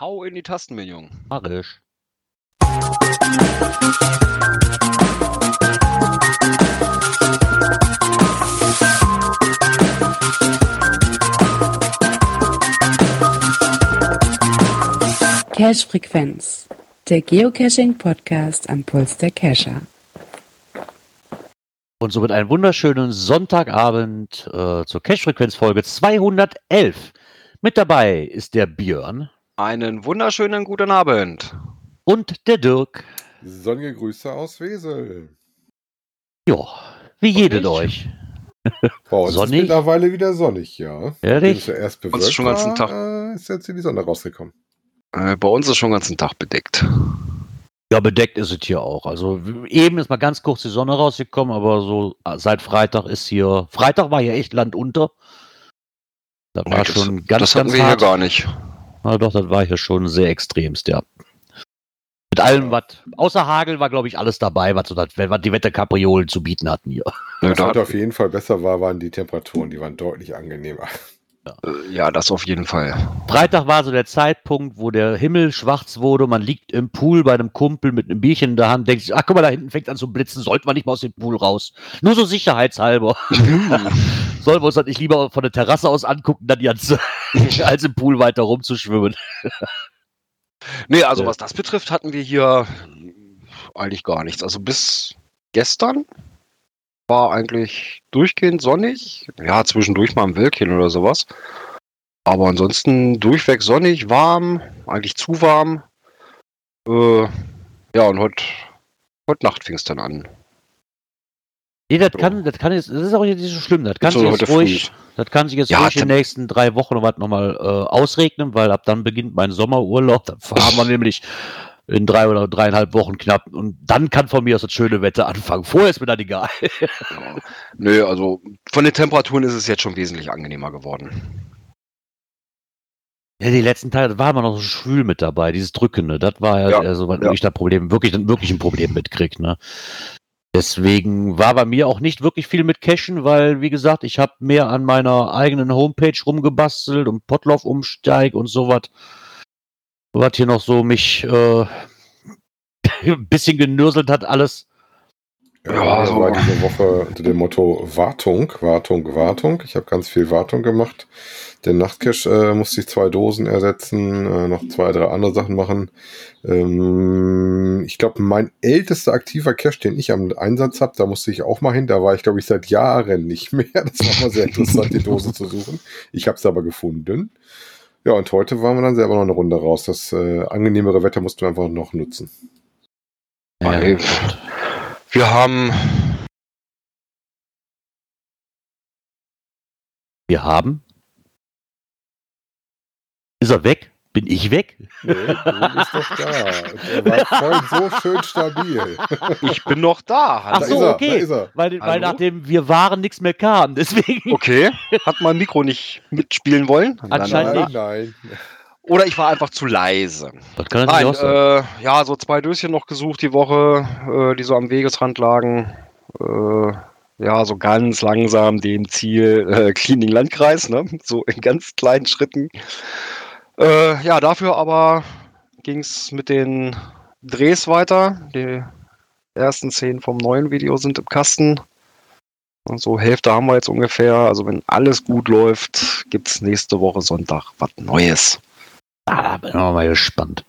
hau in die Tasten, mein Junge. Marisch. Cache Frequenz, der Geocaching-Podcast am Puls der Cacher. Und somit einen wunderschönen Sonntagabend äh, zur Cache-Frequenz-Folge 211. Mit dabei ist der Björn Einen wunderschönen guten Abend. und der Dirk. Sonnige Grüße aus Wesel. Ja, wie jede euch. Bei uns Sonnig? ist mittlerweile wieder sonnig, ja. Ja, es ja erst Uns bewölkt schon den ganzen war, Tag. Ist jetzt in die Sonne rausgekommen. Äh, bei uns ist schon den ganzen Tag bedeckt. Ja, bedeckt ist es hier auch. Also eben ist mal ganz kurz die Sonne rausgekommen, aber so äh, seit Freitag ist hier. Freitag war hier echt Land unter. Das war das, schon ganz, das hatten ganz wir hart. hier gar nicht. Na doch, das war hier schon sehr extremst, ja. Mit allem, was, außer Hagel war, glaube ich, alles dabei, was, was die Wetterkapriolen zu bieten hatten hier. Was heute auf jeden Fall besser war, waren die Temperaturen. Die waren deutlich angenehmer. Äh, ja, das auf jeden Fall. Freitag war so der Zeitpunkt, wo der Himmel schwarz wurde. Man liegt im Pool bei einem Kumpel mit einem Bierchen in der Hand, denkt sich, ach guck mal, da hinten fängt an zu blitzen, sollten wir nicht mal aus dem Pool raus. Nur so sicherheitshalber. Sollen wir uns das nicht lieber von der Terrasse aus angucken, dann ganze, als im Pool weiter rumzuschwimmen. Nee, also was das betrifft, hatten wir hier eigentlich gar nichts. Also bis gestern war eigentlich durchgehend sonnig. Ja, zwischendurch mal ein Wölkchen oder sowas. Aber ansonsten durchweg sonnig, warm, eigentlich zu warm. Äh, ja, und heute heute Nacht fing es dann an. Nee, das So. kann, das kann jetzt, das ist auch nicht so schlimm. Das kann So sich jetzt ruhig, das kann sich jetzt Ja, ruhig in den nächsten drei Wochen noch was nochmal äh, ausregnen, weil ab dann beginnt mein Sommerurlaub. Dann fahren wir nämlich in drei oder dreieinhalb Wochen knapp und dann kann von mir aus das schöne Wetter anfangen. Vorher ist mir dann egal. Ja. Nö, also von den Temperaturen ist es jetzt schon wesentlich angenehmer geworden. Ja, die letzten Tage war immer noch so schwül mit dabei, dieses Drückende. Das war ja, Ja, also, was ja. ich da Problem, wirklich, wirklich ein Problem mitkrieg, ne? Deswegen war bei mir auch nicht wirklich viel mit Cashen, weil, wie gesagt, ich habe mehr an meiner eigenen Homepage rumgebastelt und Potlauf-Umsteig und sowas. Was hier noch so mich äh, ein bisschen genürselt hat, alles. Ja, Ja, das so. war diese Woche unter dem Motto Wartung, Wartung, Wartung. Ich habe ganz viel Wartung gemacht. Den Nachtcache äh, musste ich zwei Dosen ersetzen, äh, noch zwei, drei andere Sachen machen. Ähm, ich glaube, mein ältester aktiver Cache, den ich am Einsatz habe, da musste ich auch mal hin. Da war ich, glaube ich, seit Jahren nicht mehr. Das war mal sehr interessant, die Dose zu suchen. Ich habe es aber gefunden. Ja, und heute waren wir dann selber noch eine Runde raus. Das äh, angenehmere Wetter mussten wir einfach noch nutzen. Ja, Wir haben wir haben. Ist er weg? Bin ich weg? Nee, du bist doch da. Und Er war vorhin so schön stabil. Ich bin noch da. Ach so, er, okay. Weil, weil nachdem wir waren, nichts mehr kam. Deswegen. Okay. Hat mein Mikro nicht mitspielen wollen? Anscheinend Nein, nicht. nein. Oder ich war einfach zu leise. Das kann Nein, auch sein. äh, ja, so zwei Döschen noch gesucht die Woche, äh, die so am Wegesrand lagen. Äh, ja, so ganz langsam dem Ziel äh, Cleaning Landkreis, ne? So in ganz kleinen Schritten. Äh, ja, dafür aber ging es mit den Drehs weiter. Die ersten Szenen vom neuen Video sind im Kasten. Und so Hälfte haben wir jetzt ungefähr. Also wenn alles gut läuft, gibt es nächste Woche Sonntag was Neues. Ah, da bin ich mal gespannt.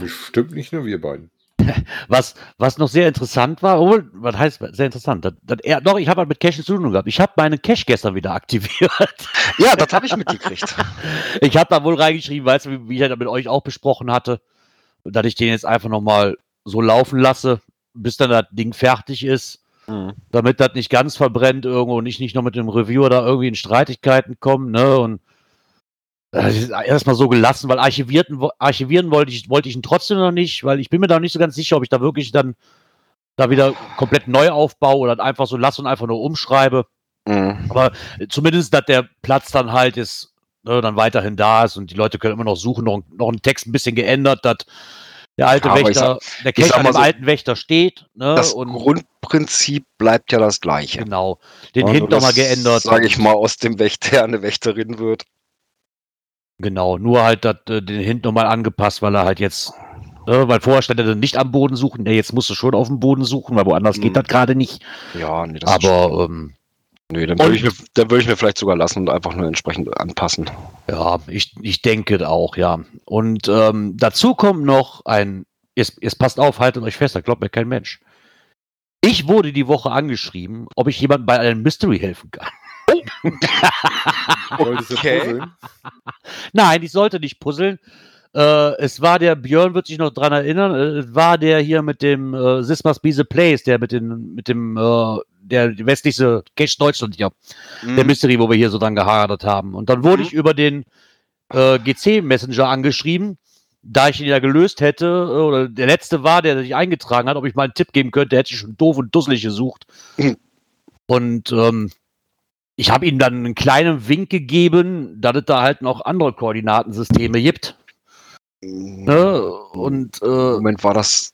Bestimmt nicht nur wir beiden. Was, was noch sehr interessant war, oh, was heißt sehr interessant? Das, das, er, doch, ich habe halt mit Cache zu tun gehabt. Ich habe meinen Cache gestern wieder aktiviert. Ja, das habe ich mitgekriegt. Ich habe da wohl reingeschrieben, weißt du, wie, wie ich das mit euch auch besprochen hatte, dass ich den jetzt einfach nochmal so laufen lasse, bis dann das Ding fertig ist, damit das nicht ganz verbrennt irgendwo und ich nicht noch mit dem Reviewer da irgendwie in Streitigkeiten komme, ne? Und erstmal so gelassen, weil archivierten, archivieren wollte ich, wollte ich ihn trotzdem noch nicht, weil ich bin mir da nicht so ganz sicher, ob ich da wirklich dann da wieder komplett neu aufbaue oder einfach so lasse und einfach nur umschreibe. Mhm. Aber zumindest, dass der Platz dann halt ist, ne, dann weiterhin da ist und die Leute können immer noch suchen, noch, noch einen Text ein bisschen geändert, dass der alte Ja, Wächter, der ich Cache sag an dem so, alten Wächter steht, ne, Das und Grundprinzip bleibt ja das gleiche. genau, den Hint nochmal das, geändert. Sage ich mal, aus dem Wächter eine Wächterin wird. Genau, nur halt dat, äh, den Hint nochmal angepasst, weil er halt jetzt, äh, weil vorher stand er dann nicht am Boden suchen, der jetzt musst du schon auf dem Boden suchen, weil woanders Mhm. geht das gerade nicht. Ja, nee, das ist Aber ähm, Nee, dann würde ich, mir- dann würde ich mir vielleicht sogar lassen und einfach nur entsprechend anpassen. ja, ich, ich denke auch, ja. Und ähm, dazu kommt noch ein, jetzt, jetzt passt auf, haltet euch fest, da glaubt mir kein Mensch. Ich wurde die Woche angeschrieben, ob ich jemandem bei einem Mystery helfen kann. Wolltest du Okay. puzzeln? Nein, ich sollte nicht puzzeln. Äh, es war der, Björn wird sich noch dran erinnern, äh, es war der hier mit dem äh, Sismas Be the Place, der mit, den, mit dem, äh, der westliche Cache Deutschland hier, der Mhm. Mystery, wo wir hier so dran gehadert haben. Und dann wurde Mhm. ich über den äh, GC Messenger angeschrieben, da ich ihn ja gelöst hätte, äh, oder der letzte war, der sich eingetragen hat, ob ich mal einen Tipp geben könnte, hätte ich schon doof und dusselig gesucht. Mhm. Und ähm, ich habe ihm dann einen kleinen Wink gegeben, dass es da halt noch andere Koordinatensysteme gibt. Ne? Und äh, Moment, war das.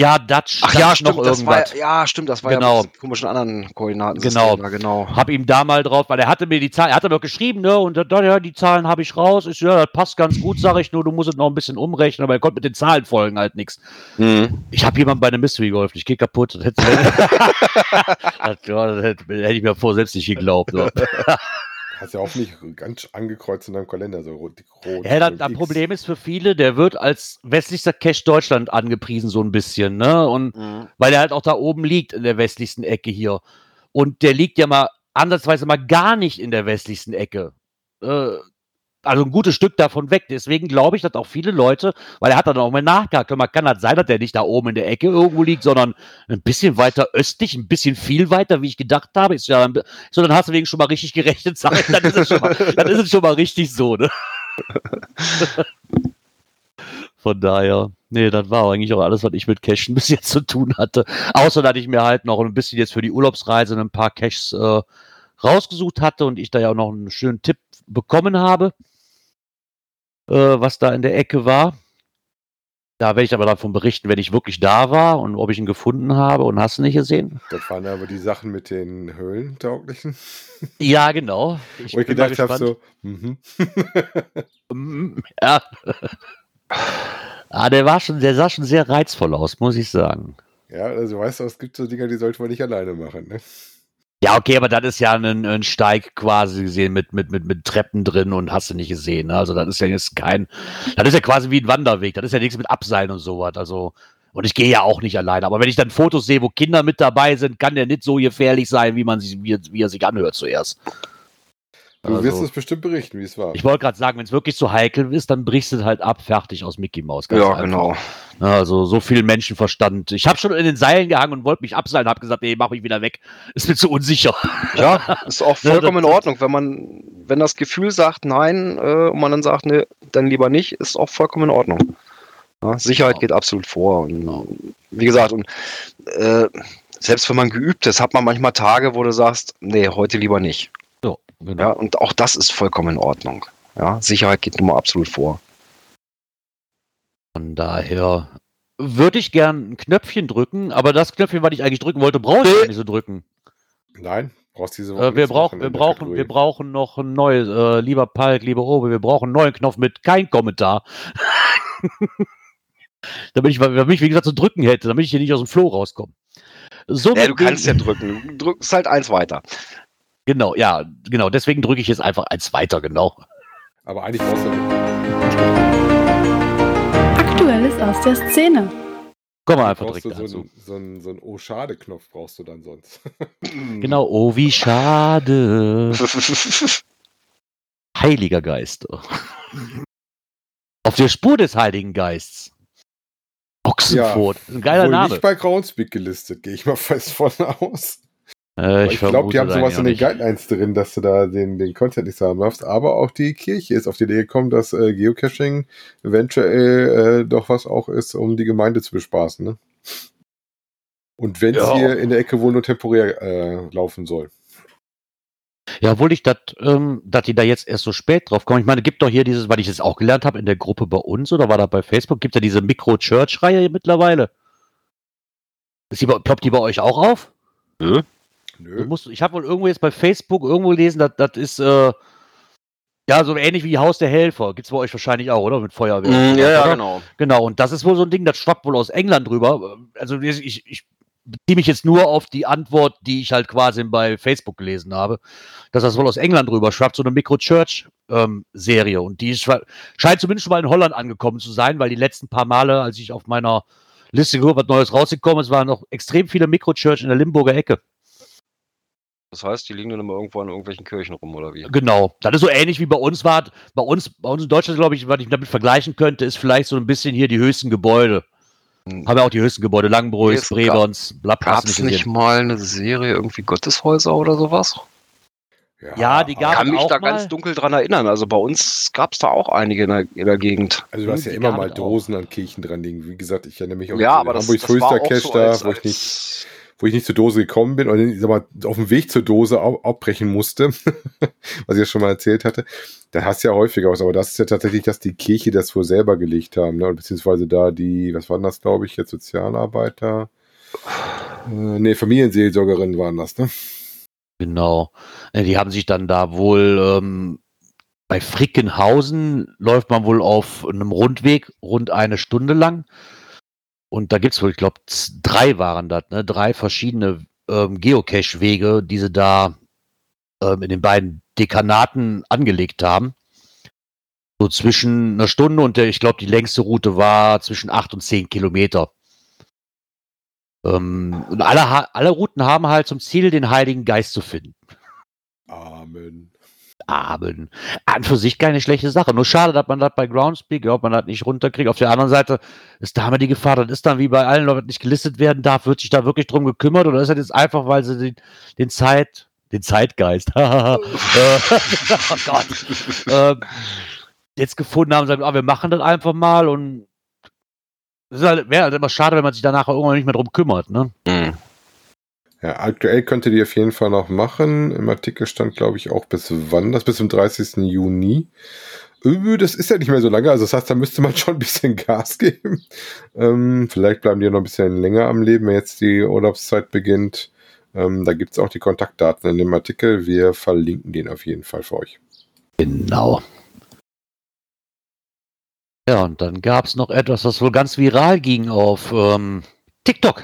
Ja, Dutch, Ach ja, stimmt, das war, irgendwas. ja, stimmt, das war ja Genau. mit diesen komischen anderen Koordinaten. Genau. Ja, genau. Hab ihm da mal drauf, weil er hatte mir die Zahlen, er hatte mir geschrieben, ne, und da, ja, die Zahlen habe ich raus. So, ja, das passt ganz gut, sage ich nur, du musst es noch ein bisschen umrechnen, aber er konnte mit den Zahlen folgen halt nichts. Mhm. Ich habe jemandem bei einem Mystery geholfen, ich gehe kaputt. Das hätte, das, ja, das hätte, hätte ich mir vor selbst nicht geglaubt. So. Hast ja auch nicht ganz angekreuzt in deinem Kalender, so rot. rot Ja, das, das. Problem ist für viele, der wird als westlichster Cache Deutschland angepriesen, so ein bisschen, ne? Und Mhm. weil er halt auch da oben liegt in der westlichsten Ecke hier. Und der liegt ja mal ansatzweise mal gar nicht in der westlichsten Ecke. Äh, also ein gutes Stück davon weg. Deswegen glaube ich, dass auch viele Leute, weil er hat dann auch mal nachgehakt, mal, kann das sein, dass der nicht da oben in der Ecke irgendwo liegt, sondern ein bisschen weiter östlich, ein bisschen viel weiter, wie ich gedacht habe. Ist ja, so, dann hast du wegen schon mal richtig gerechnet, dann ist es schon mal, dann ist es schon mal richtig so, ne? Von daher, nee, das war eigentlich auch alles, was ich mit Cashen bis jetzt zu tun hatte. Außer, dass ich mir halt noch ein bisschen jetzt für die Urlaubsreise ein paar Caches äh, rausgesucht hatte und ich da ja auch noch einen schönen Tipp bekommen habe, äh, was da in der Ecke war. Da werde ich aber davon berichten, wenn ich wirklich da war und ob ich ihn gefunden habe und hast du nicht gesehen. Das waren aber die Sachen mit den Höhlentauglichen. Ja, genau. Ich Wo ich gedacht habe, so, mhm. Mm, Ja. ah, der war schon, der sah schon sehr reizvoll aus, muss ich sagen. Ja, also weißt du, es gibt so Dinger, die sollte man nicht alleine machen. Ne? Ja, okay, aber das ist ja ein, ein Steig quasi gesehen mit, mit, mit, mit Treppen drin und hast du nicht gesehen. Ne? Also das ist ja jetzt kein, das ist ja quasi wie ein Wanderweg. Das ist ja nichts mit Abseilen und sowas. Also, und ich gehe ja auch nicht alleine. Aber wenn ich dann Fotos sehe, wo Kinder mit dabei sind, kann der nicht so gefährlich sein, wie man sich, wie, wie er sich anhört zuerst. Du Also- wirst es bestimmt berichten, wie es war. Ich wollte gerade sagen, wenn es wirklich so heikel ist, dann brichst du es halt ab, fertig aus Mickey Mouse. Ja, einfach. genau. Also so viel Menschenverstand. Ich habe schon in den Seilen gehangen und wollte mich abseilen, habe gesagt, nee, mach mich wieder weg. Ist mir zu unsicher. Ja, ist auch vollkommen in Ordnung. Wenn man, wenn das Gefühl sagt nein äh, und man dann sagt, nee, dann lieber nicht, ist auch vollkommen in Ordnung. Ja, Sicherheit Genau. geht absolut vor. Und, wie gesagt, und äh, selbst wenn man geübt ist, hat man manchmal Tage, wo du sagst, nee, heute lieber nicht. Genau. Ja, und auch das ist vollkommen in Ordnung. Ja, Sicherheit geht nun mal absolut vor. Von daher würde ich gern ein Knöpfchen drücken, aber das Knöpfchen, was ich eigentlich drücken wollte, brauche ich gar nicht so drücken. Nein, brauchst diese Woche Äh, wir, machen wir, brauchen, Kategorie. wir brauchen noch ein neues, äh, lieber Palk, lieber Robe, wir brauchen einen neuen Knopf mit kein Kommentar. damit ich, damit ich, wie gesagt, so drücken hätte, damit ich hier nicht aus dem Flow rauskomme. So Ja, du kannst ja drücken. Du drückst halt eins weiter. Genau, ja, genau. Deswegen drücke ich jetzt einfach eins weiter, genau. Aber eigentlich brauchst du Aktuelles aus der Szene. Kommen wir einfach direkt so dazu. einen so einen- so einen Oh-Schade-Knopf brauchst du dann sonst. Genau, oh, wie schade. Heiliger Geist. Auf der Spur des Heiligen Geists. Ochsenfurt. Ist ein geiler Wohl Name. nicht bei Groundspeak gelistet, gehe ich mal fest von aus. Äh, Aber ich glaube, die haben das sowas in den. Guidelines drin, dass du da den, den Content nicht haben darfst. Aber auch die Kirche ist auf die Idee gekommen, dass äh, Geocaching eventuell äh, doch was auch ist, um die Gemeinde zu bespaßen. Ne? Und wenn es Ja. hier in der Ecke wohl nur temporär äh, laufen soll. Ja, obwohl ich das, ähm, dass die da jetzt erst so spät drauf kommen. Ich meine, gibt doch hier dieses, weil ich es auch gelernt habe in der Gruppe bei uns oder war das bei Facebook, gibt ja diese Micro-Church-Reihe mittlerweile. Ist die, bei- ploppt die bei euch auch auf? Du Nö. musst, ich habe wohl irgendwo jetzt bei Facebook irgendwo gelesen, dass das ist, äh, Ja, so ähnlich wie Haus der Helfer. Gibt es bei euch wahrscheinlich auch, oder? Mit Feuerwehr. Mm, ja, ja, genau. Genau, und das ist wohl so ein Ding, das schwappt wohl aus England drüber. Also ich, ich beziehe mich jetzt nur auf die Antwort, die ich halt quasi bei Facebook gelesen habe, dass das wohl aus England drüber schwappt, so eine Micro-Church-Serie. und die ist, scheint zumindest schon mal in Holland angekommen zu sein, weil die letzten paar Male, als ich auf meiner Liste gehört, was Neues rausgekommen ist, waren noch extrem viele Micro-Church in der Limburger Ecke. Das heißt, die liegen dann immer irgendwo an irgendwelchen Kirchen rum, oder wie? Genau. Das ist so ähnlich wie bei uns war. Bei uns, bei uns in Deutschland, glaube ich, was ich damit vergleichen könnte, ist vielleicht so ein bisschen hier die höchsten Gebäude. Hm. Haben ja auch die höchsten Gebäude, Es gab- Brebons, Blatt Gab es nicht mal eine Serie, irgendwie Gotteshäuser oder sowas? Ja, die Ich gab- kann mich auch da mal. ganz dunkel dran erinnern. Also bei uns gab es da auch einige in der, in der Gegend. Also du hast ja Die immer mal es auch. Dosen an Kirchen dran liegen. Wie gesagt, ich erinnere mich auch Ja, an aber das, Hamburgs auch Cache so da, als, wo ich nicht als wo ich nicht zur Dose gekommen bin dann, sag mal, auf dem Weg zur Dose abbrechen musste, was ich ja schon mal erzählt hatte. Da hast du ja häufiger was, aber das ist ja tatsächlich, dass die Kirche das wohl selber gelegt haben, ne? beziehungsweise da die, was waren das, glaube ich, jetzt Sozialarbeiter? Äh, nee, Familienseelsorgerinnen waren das, ne? Genau. Äh, Die haben sich dann da wohl ähm, bei Frickenhausen läuft man wohl auf einem Rundweg rund eine Stunde lang. Und da gibt es wohl, ich glaube, drei waren das, ne? Drei verschiedene ähm, Geocache-Wege, die sie da ähm, in den beiden Dekanaten angelegt haben. So zwischen einer Stunde und der, ich glaube, die längste Route war zwischen acht und zehn Kilometer. Ähm, und alle, alle Routen haben halt zum Ziel, den Heiligen Geist zu finden. Amen. Abend. An für sich keine schlechte Sache. Nur schade, dass man das bei Groundspeak, ob man das nicht runterkriegt. Auf der anderen Seite ist da immer die Gefahr, das ist dann wie bei allen die nicht gelistet werden darf, wird sich da wirklich drum gekümmert oder ist das jetzt einfach, weil sie den, den Zeit, den Zeitgeist, äh, oh Gott, ähm, jetzt gefunden haben, sagen, ah, wir machen das einfach mal und es halt, wäre halt immer schade, wenn man sich danach irgendwann nicht mehr drum kümmert, ne? Ja, aktuell könnt ihr die auf jeden Fall noch machen. Im Artikel stand, glaube ich, auch bis wann das? Bis zum 30. Juni. Das ist ja nicht mehr so lange, also das heißt, da müsste man schon ein bisschen Gas geben. Ähm, vielleicht bleiben die noch ein bisschen länger am Leben, wenn jetzt die Urlaubszeit beginnt. Ähm, da gibt's auch die Kontaktdaten in dem Artikel. Wir verlinken den auf jeden Fall für euch. Genau. Ja, und dann gab es noch etwas, was wohl ganz viral ging auf ähm, TikTok.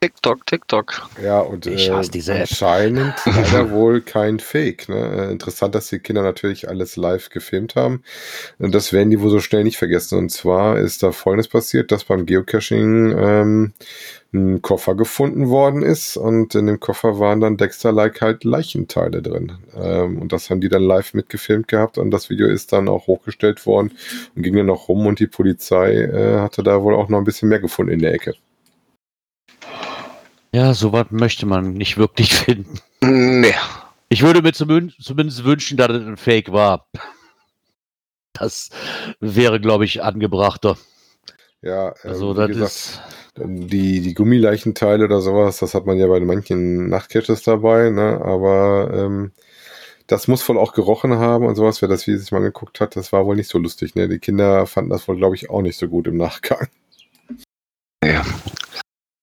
TikTok, TikTok. Ja, und Ich äh, hasse diese App. anscheinend leider wohl kein Fake. Ne? Äh, interessant, dass die Kinder natürlich alles live gefilmt haben. Und das werden die wohl so schnell nicht vergessen. Und zwar ist da Folgendes passiert, dass beim Geocaching ähm, ein Koffer gefunden worden ist und in dem Koffer waren dann Dexter-like halt Leichenteile drin. Ähm, und das haben die dann live mitgefilmt gehabt und das Video ist dann auch hochgestellt worden und ging dann noch rum und die Polizei äh, hatte da wohl auch noch ein bisschen mehr gefunden in der Ecke. Ja, sowas möchte man nicht wirklich finden. Nee. Ich würde mir zumindest wünschen, dass es ein Fake war. Das wäre, glaube ich, angebrachter. Ja, äh, Also, wie das gesagt, ist. Die, die Gummileichenteile oder sowas, das hat man ja bei manchen Nachtcaches dabei, ne? Aber ähm, das muss wohl auch gerochen haben und sowas, wer das Video sich mal angeguckt hat, das war wohl nicht so lustig, ne? Die Kinder fanden das wohl, glaube ich, auch nicht so gut im Nachgang.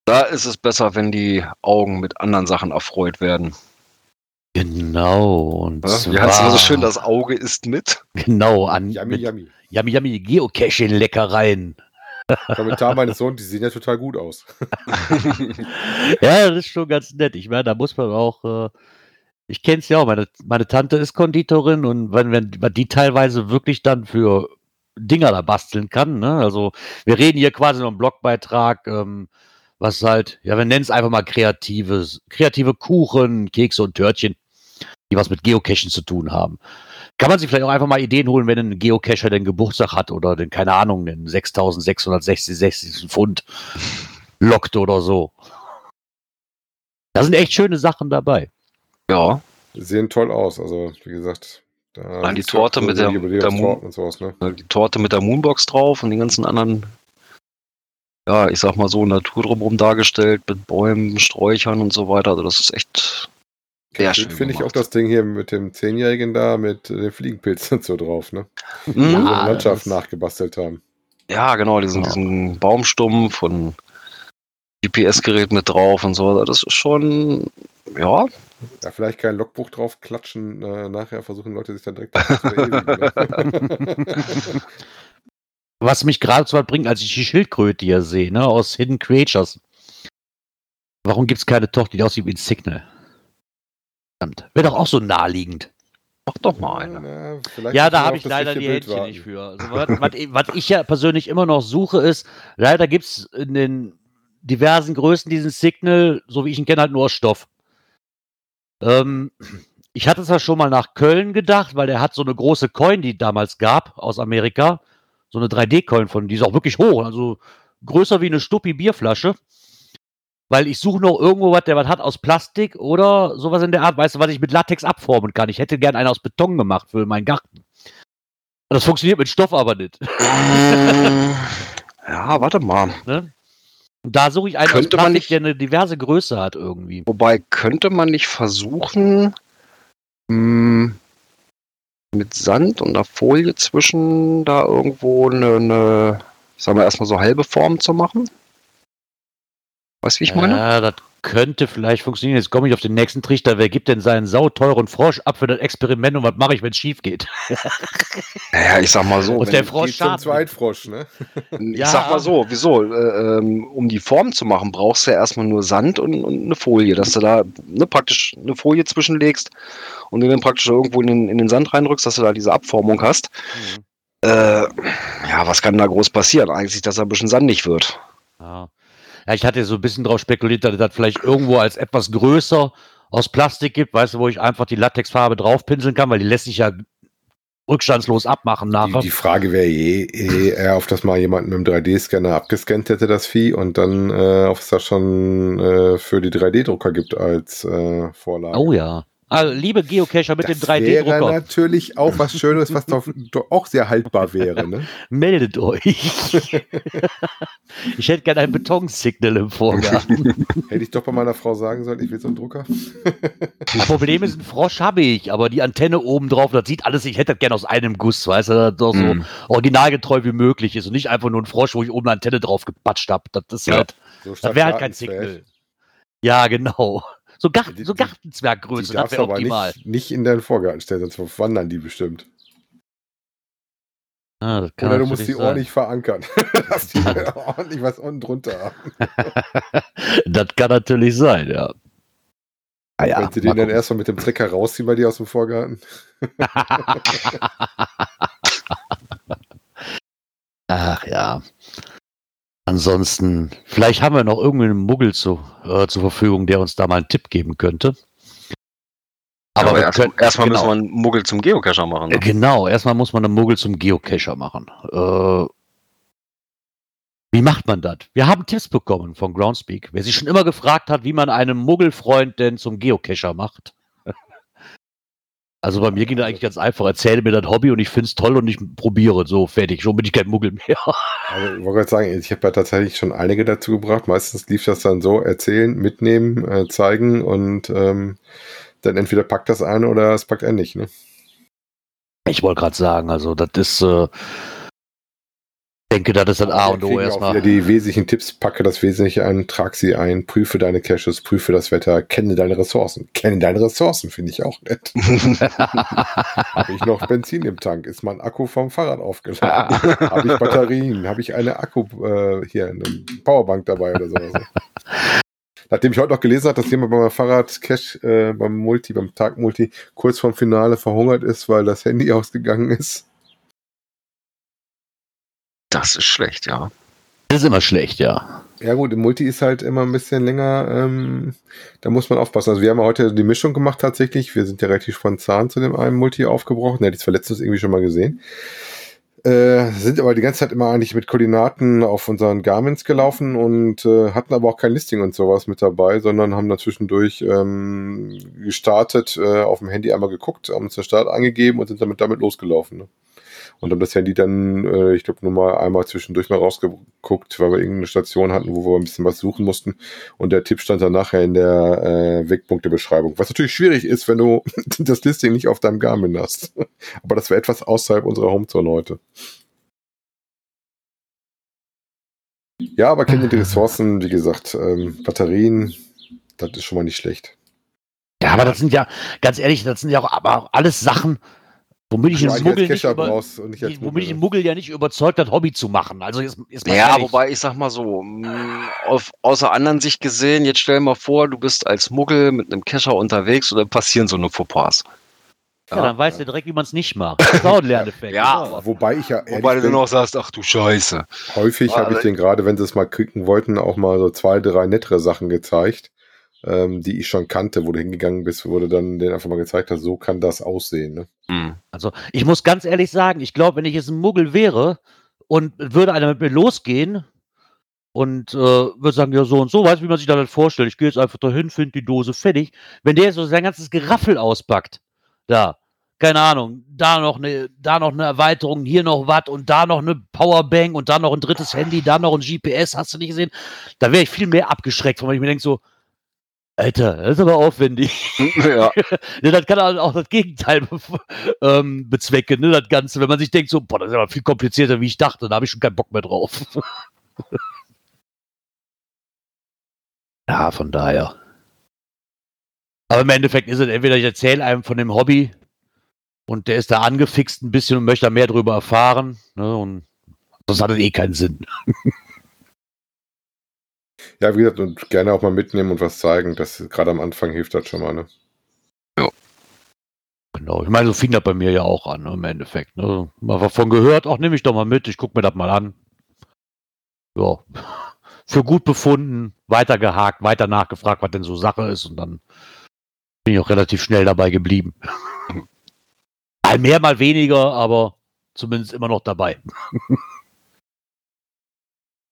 Da ist es besser, wenn die Augen mit anderen Sachen erfreut werden. Genau. Und Ja? Wie heißt das so schön, das Auge ist mit? Genau, an Yummy, yummy. yummy, yummy Geocaching-Leckereien. Kommentar meines Sohnes, die sehen ja total gut aus. Ja, das ist schon ganz nett. Ich meine, da muss man auch. Äh, ich kenne es ja auch. Meine, meine Tante ist Konditorin und wenn, wenn man die teilweise wirklich dann für Dinger da basteln kann. Ne? Also, wir reden hier quasi noch einen Blogbeitrag, ähm, was halt, ja, wir nennen es einfach mal kreatives, kreative Kuchen, Kekse und Törtchen, die was mit Geocachen zu tun haben. Kann man sich vielleicht auch einfach mal Ideen holen, wenn ein Geocacher den Geburtstag hat oder den, keine Ahnung, den 6660 Pfund lockt oder so. Da sind echt schöne Sachen dabei. Ja, Sehen toll aus, also wie gesagt. Da Allein die Torte so mit die der- Jubiläumstorten und sowas, ne? die Torte mit der Moonbox drauf und den ganzen anderen, ja, ich sag mal so, Natur drumherum dargestellt, mit Bäumen, Sträuchern und so weiter. Also das ist echt sehr schön. Finde ich auch das Ding hier mit dem Zehnjährigen da, mit den Fliegenpilzen und so drauf, ne? Mhm. Die Ja, so eine Landschaft das- nachgebastelt haben. Ja, genau, diesen, Ja. diesen Baumstumpf und GPS-Gerät mit drauf und so. Das ist schon, ja, Ja, vielleicht kein Logbuch drauf klatschen, äh, nachher versuchen Leute sich dann direkt? Was mich gerade so weit bringt, als ich die Schildkröte hier sehe, ne, aus Hidden Creatures. Warum gibt es keine Tochter, die aussieht wie ein Signal? Wäre doch auch so naheliegend. Mach doch mal eine. Na, Ja, müssen da habe ich leider die Händchen nicht für. Also, was, was, was ich ja persönlich immer noch suche, ist, leider gibt es in den diversen Größen diesen Signal, so wie ich ihn kenne, halt nur aus Stoff. Ähm, ich hatte es ja schon mal nach Köln gedacht, weil der hat so eine große Coin, die damals gab, aus Amerika. So eine 3D-Coin von, die ist auch wirklich hoch, also größer wie eine Stuppi Bierflasche. Weil ich suche noch irgendwo was, der was hat aus Plastik oder sowas in der Art, weißt du, was ich mit Latex abformen kann. Ich hätte gern einen aus Beton gemacht für meinen Garten. Das funktioniert mit Stoff aber nicht. Ja, warte mal. Ne? Da suche ich einen Könnte aus man Plastik, nicht- der eine diverse Größe hat irgendwie. Wobei, könnte man nicht versuchen, mh, mit Sand und einer Folie zwischen da irgendwo eine, eine sagen wir erstmal so halbe Form zu machen? Weißt du, wie ich meine? Ja, das könnte vielleicht funktionieren. Jetzt komme ich auf den nächsten Trichter. Wer gibt denn seinen sauteuren Frosch ab für das Experiment und was mache ich, wenn es schief geht? Naja, ich sag mal so. Und der Frosch zum. Zweitfrosch, ne? Ich Ja. sag mal so, wieso? Äh, ähm, um die Form zu machen, brauchst du ja erstmal nur Sand und, und eine Folie, dass du da ne, praktisch eine Folie zwischenlegst und den dann praktisch irgendwo in den, in den Sand reinrückst, dass du da diese Abformung hast. Äh, ja, was kann da groß passieren? Eigentlich, dass da ein bisschen sandig wird. Ja. Ja, ich hatte so ein bisschen drauf spekuliert, dass es das vielleicht irgendwo als etwas größer aus Plastik gibt, weißt du, wo ich einfach die Latexfarbe draufpinseln kann, weil die lässt sich ja rückstandslos abmachen Die, nachher. die Frage wäre eh, eh eher, auf das mal jemand mit einem 3D-Scanner abgescannt hätte, das Vieh, und dann, äh, ob es das schon äh, für die 3D-Drucker gibt als äh, Vorlage. oh ja. Also, liebe Geocacher mit das dem wäre 3D-Drucker, natürlich auch was Schönes, was doch, doch auch sehr haltbar wäre. Ne? meldet euch. ich hätte gerne ein Betonsignal im Vorgarten. Hätte ich doch bei meiner Frau sagen sollen, ich will so einen Drucker. Das Problem ist, einen Frosch habe ich, aber die Antenne oben drauf, das sieht alles, ich hätte das gerne aus einem Guss, weißt du, dass das so Mhm. originalgetreu wie möglich ist und nicht einfach nur ein Frosch, wo ich oben eine Antenne drauf gepatscht habe. Das ist Ja. halt, So das wäre halt kein. Signal. Ja, genau. So, Garten, so Gartenzwerggröße, das du wäre aber optimal. nicht, nicht in deinen Vorgarten stellen, sonst wandern die bestimmt. Ah, das kann Oder du musst die sein. ordentlich verankern, dass die ordentlich was unten drunter haben. Das kann natürlich sein, ja. Ah, ja, sie mal den dann erstmal mit dem Trecker rausziehen bei dir aus dem Vorgarten. Ach ja. Ansonsten, vielleicht haben wir noch irgendeinen Muggel zu, äh, zur Verfügung, der uns da mal einen Tipp geben könnte. Aber, erst, können- erstmal genau. müssen wir einen Muggel zum Geocacher machen. Äh, Ne? Genau, erstmal muss man einen Muggel zum Geocacher machen. Äh, wie macht man das? Wir haben Tipps bekommen von Groundspeak. Wer sich schon immer gefragt hat, wie man einen Muggelfreund denn zum Geocacher macht. Also bei mir ging das eigentlich ganz einfach. Erzähle mir das Hobby und ich finde es toll und ich probiere. So, fertig. Schon bin ich kein Muggel mehr. Also ich wollte gerade sagen, ich habe ja tatsächlich schon einige dazu gebracht. Meistens lief das dann so, erzählen, mitnehmen, äh, zeigen und ähm, dann entweder packt das eine oder es packt er nicht. Ne? Ich wollte gerade sagen, also das ist, äh, denke, das ist das A und O erstmal. die wesentlichen Tipps, packe das Wesentliche ein, trag sie ein, prüfe deine Caches, prüfe das Wetter, kenne deine Ressourcen. Kenne deine Ressourcen, finde ich auch nett. Habe ich noch Benzin im Tank? Ist mein Akku vom Fahrrad aufgeladen? Habe ich Batterien? Habe ich eine Akku, äh, hier, eine Powerbank dabei oder sowas? Nachdem ich heute noch gelesen habe, dass jemand beim Fahrrad Cash, äh, beim Multi, beim Tag Multi, kurz vorm Finale verhungert ist, weil das Handy ausgegangen ist. Das ist schlecht, ja. Das ist immer schlecht, ja. Ja gut, im Multi ist halt immer ein bisschen länger, ähm, da muss man aufpassen. Also wir haben ja heute die Mischung gemacht tatsächlich. Wir sind ja relativ spontan zu dem einen Multi aufgebrochen. Der hat die zwar letztens irgendwie schon mal gesehen. Äh, sind aber die ganze Zeit immer eigentlich mit Koordinaten auf unseren Garmins gelaufen und äh, hatten aber auch kein Listing und sowas mit dabei, sondern haben da zwischendurch ähm, gestartet, äh, auf dem Handy einmal geguckt, haben uns den Start angegeben und sind damit damit losgelaufen. Ne? Und haben das Handy dann, äh, ich glaube, nur mal einmal zwischendurch mal rausgeguckt, weil wir irgendeine Station hatten, wo wir ein bisschen was suchen mussten. Und der Tipp stand dann nachher in der äh, Wegpunktebeschreibung. Was natürlich schwierig ist, wenn du das Listing nicht auf deinem Garmin hast. Aber das wäre etwas außerhalb unserer Homezone heute. Ja, aber kennen die Ressourcen, wie gesagt, ähm, Batterien, das ist schon mal nicht schlecht. Ja, aber das sind ja, ganz ehrlich, das sind ja auch, aber auch alles Sachen, womit ich einen Muggel über, und womit Muggel, ich einen Muggel ja nicht überzeugt hat, Hobby zu machen. Also jetzt, jetzt Ja, ehrlich. wobei ich sag mal so, mh, auf, außer anderen Sicht gesehen, jetzt stell dir mal vor, du bist als Muggel mit einem Kescher unterwegs oder passieren so eine Fauxpas. ja, dann weißt du direkt, wie man es nicht macht. Das ist auch ein Lerneffekt. Ja, auch- Wobei ich ja Wobei du noch sagst, ach du Scheiße. häufig habe ich den gerade, wenn sie es mal kriegen wollten, auch mal so zwei, drei nettere Sachen gezeigt, ähm, die ich schon kannte, wo du hingegangen bist, wo du dann den einfach mal gezeigt hast, so kann das aussehen. Ne? Hm. Also, ich muss ganz ehrlich sagen, ich glaube, wenn ich jetzt ein Muggel wäre und würde einer mit mir losgehen und äh, würde sagen, ja, so und so, weißt du, wie man sich das vorstellt? Ich gehe jetzt einfach dahin, finde die Dose fertig. Wenn der so sein ganzes Geraffel auspackt, da, keine Ahnung, da noch eine, da noch eine Erweiterung, hier noch was und da noch eine Powerbank und da noch ein drittes Handy, da noch ein GPS, hast du nicht gesehen? Da wäre ich viel mehr abgeschreckt, weil ich mir denke so, Alter, das ist aber aufwendig. ja. Ne, das kann auch das Gegenteil be ähm, bezwecken, ne, das Ganze. Wenn man sich denkt, so, boah, das ist aber viel komplizierter, wie ich dachte, da habe ich schon keinen Bock mehr drauf. ja, von daher. Aber im Endeffekt ist es entweder ich erzähle einem von dem Hobby und der ist da angefixt ein bisschen und möchte da mehr drüber erfahren, ne, und sonst hat eh keinen Sinn. Ja, wie gesagt, und gerne auch mal mitnehmen und was zeigen. Das gerade am Anfang hilft das schon mal. Ne? Genau, ich meine, so fing das bei mir ja auch an, ne, im Endeffekt. Ne? Mal davon gehört, auch nehme ich doch mal mit, ich gucke mir das mal an. Ja, für gut befunden, weiter gehakt, weiter nachgefragt, was denn so Sache ist und dann bin ich auch relativ schnell dabei geblieben. Mal mehr, mal weniger, aber zumindest immer noch dabei.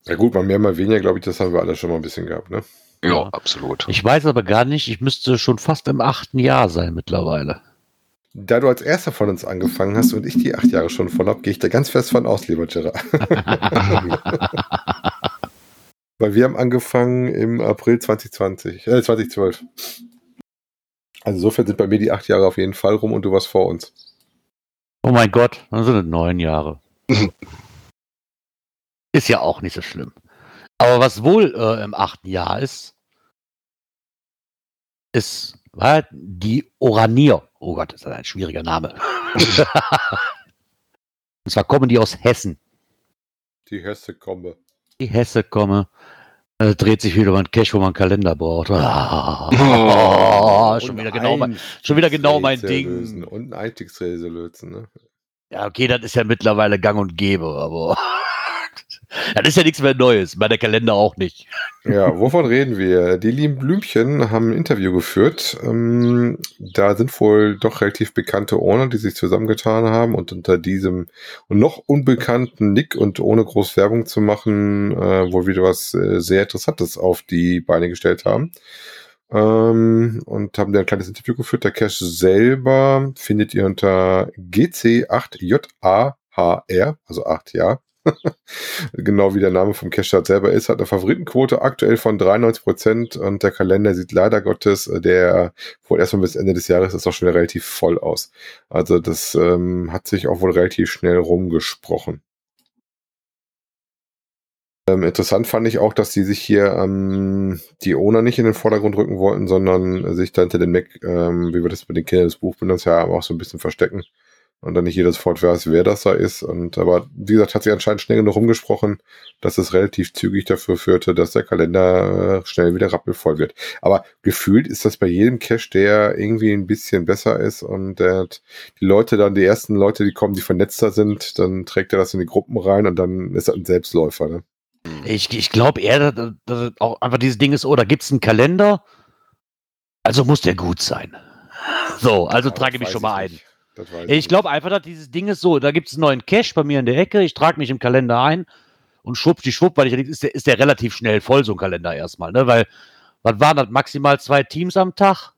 Ja gut, mal mehr, mal weniger, glaube ich, das haben wir alle schon mal ein bisschen gehabt. Ne? ja, Ja. absolut. Ich weiß aber gar nicht, ich müsste schon fast im achten Jahr sein mittlerweile. Da du als erster von uns angefangen hast und ich die acht Jahre schon von habe, gehe ich da ganz fest von aus, lieber Gerard. Weil wir haben angefangen im April 2020, äh, 2012. Also insofern sind bei mir die acht Jahre auf jeden Fall rum und du warst vor uns. Oh mein Gott, dann sind es neun Jahre. ist ja auch nicht so schlimm. Aber was wohl äh, im achten Jahr ist, ist war die Oranier. Oh Gott, ist das ein schwieriger Name. Und zwar kommen die aus Hessen. Die Hesse komme. Die Hesse komme. Äh, dreht sich wieder einen Cash, wo man einen Kalender braucht. Ah, schon wieder genau mein, schon wieder genau mein Ding. Und ein Einstiegsrätsel lösen. Ne? Ja, okay, das ist ja mittlerweile gang und gäbe, aber das ist ja nichts mehr Neues. Bei der Kalender auch nicht. Ja, wovon reden wir? Die lieben Blümchen haben ein Interview geführt. Ähm, da sind wohl doch relativ bekannte Owner, die sich zusammengetan haben und unter diesem noch unbekannten Nick und ohne groß Werbung zu machen, äh, wohl wieder was äh, sehr Interessantes auf die Beine gestellt haben. Ähm, und haben da ein kleines Interview geführt. Der Cache selber findet ihr unter GC8JAHR, also 8 ja. genau wie der Name vom Cache selber ist, hat eine Favoritenquote aktuell von 93% und der Kalender sieht leider Gottes, äh, der wohl erstmal bis Ende des Jahres ist auch schon relativ voll aus. Also das ähm, hat sich auch wohl relativ schnell rumgesprochen. Ähm, interessant fand ich auch, dass die sich hier ähm, die Owner nicht in den Vordergrund rücken wollten, sondern sich da hinter den Mac, ähm, wie wir das bei den Kindern des Buchbinders ja auch so ein bisschen verstecken und dann nicht jeder sofort weiß, wer das da ist. Und aber wie gesagt, hat sich anscheinend schnell genug rumgesprochen, dass es relativ zügig dafür führte, dass der Kalender äh, schnell wieder rappelvoll wird. Aber gefühlt ist das bei jedem Cache, der irgendwie ein bisschen besser ist und der, die Leute dann, die ersten Leute, die kommen, die vernetzter sind, dann trägt er das in die Gruppen rein und dann ist er ein Selbstläufer. Ne? Ich, ich glaube eher, dass, dass auch einfach dieses Ding ist, oh, da gibt es einen Kalender, also muss der gut sein. So, also Ja, trage mich schon mal ein. nicht. Ich glaube einfach, dass dieses Ding ist so, da gibt es einen neuen Cache bei mir in der Ecke, ich trage mich im Kalender ein und schwupp die schwupp, weil ich ist der, ist der relativ schnell voll, so ein Kalender erstmal, ne? Weil, was waren das, maximal zwei Teams am Tag?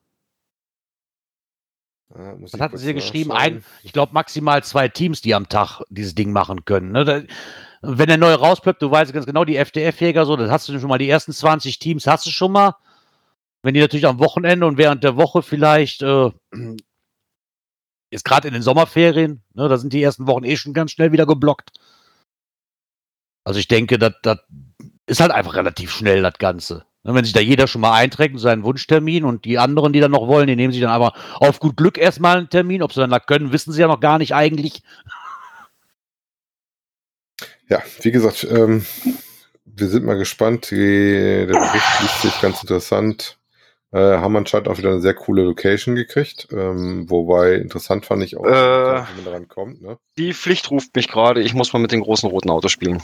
Muss Was hatten Sie geschrieben? Ein, ich glaube maximal zwei Teams, die am Tag dieses Ding machen können. Ne? Da, wenn der neue rausplöppt, du weißt ganz genau, die FDF-Jäger, so, das hast du schon mal, die ersten 20 Teams hast du schon mal. Wenn die natürlich am Wochenende und während der Woche vielleicht, äh, jetzt gerade in den Sommerferien, ne, da sind die ersten Wochen eh schon ganz schnell wieder geblockt. Also ich denke, das, ist halt einfach relativ schnell, das Ganze. Wenn sich da jeder schon mal einträgt, seinen Wunschtermin und die anderen, die dann noch wollen, die nehmen sich dann aber auf gut Glück erstmal einen Termin. Ob sie dann da können, wissen sie ja noch gar nicht eigentlich. Ja, wie gesagt, ähm, wir sind mal gespannt. Der Bericht liest ganz interessant. Äh, haben anscheinend auch wieder eine sehr coole Location gekriegt. Ähm, wobei interessant fand ich auch, Äh. wie man daran kommt. Ne? Die Pflicht ruft mich gerade. Ich muss mal mit den großen roten Autos spielen.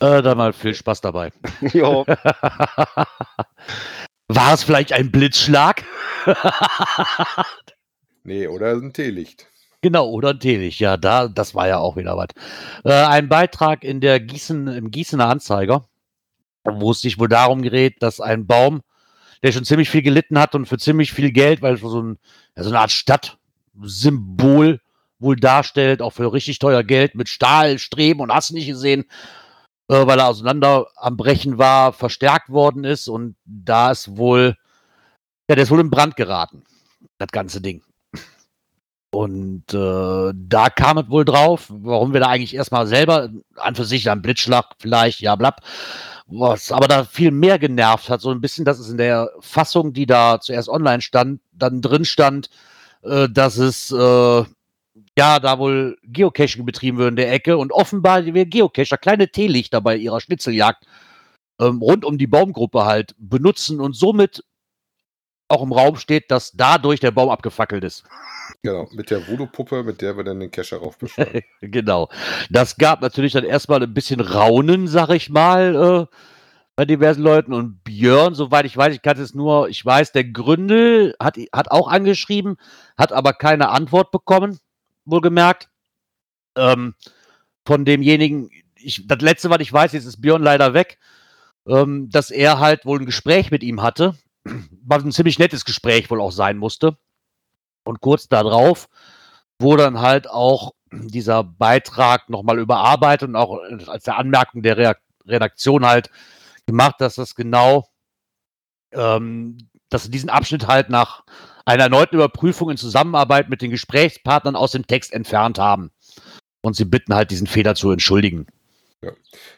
Äh, da mal viel Spaß dabei. ja. War es vielleicht ein Blitzschlag? Nee, oder ein Teelicht. Genau, oder ein Teelicht. Ja, da, das war ja auch wieder was. Äh, ein Beitrag in der Gießen, im Gießener Anzeiger, wo es sich wohl darum gerät, dass ein Baum, der schon ziemlich viel gelitten hat und für ziemlich viel Geld, weil es so, ein, ja, so eine Art Stadtsymbol wohl darstellt, auch für richtig teuer Geld mit Stahl, Streben und hast nicht gesehen, äh, weil er auseinander am Brechen war, verstärkt worden ist und da ist wohl, ja, der ist wohl in Brand geraten, das ganze Ding. Und äh, da kam es wohl drauf, warum wir da eigentlich erstmal selber, an für sich ein Blitzschlag vielleicht, ja, blapp, was aber da viel mehr genervt hat, so ein bisschen, dass es in der Fassung, die da zuerst online stand, dann drin stand, äh, dass es äh, ja da wohl Geocaching betrieben wird in der Ecke. Und offenbar wir Geocacher kleine Teelichter bei ihrer Schnitzeljagd ähm, rund um die Baumgruppe halt benutzen und somit auch im Raum steht, dass dadurch der Baum abgefackelt ist. Genau, mit der Voodoo-Puppe, mit der wir dann den Cacher raufbeschwören. genau. Das gab natürlich dann erstmal ein bisschen Raunen, sag ich mal, äh, bei diversen Leuten. Und Björn, soweit ich weiß, ich kann es nur, ich weiß, der Gründel hat, hat auch angeschrieben, hat aber keine Antwort bekommen, wohlgemerkt. Ähm, von demjenigen, ich, das letzte, was ich weiß, jetzt ist Björn leider weg, ähm, dass er halt wohl ein Gespräch mit ihm hatte, was ein ziemlich nettes Gespräch wohl auch sein musste. Und kurz darauf wurde dann halt auch dieser Beitrag nochmal überarbeitet und auch als der Anmerkung der Redaktion halt gemacht, dass das genau, ähm, dass sie diesen Abschnitt halt nach einer erneuten Überprüfung in Zusammenarbeit mit den Gesprächspartnern aus dem Text entfernt haben. Und sie bitten halt, diesen Fehler zu entschuldigen. Ja,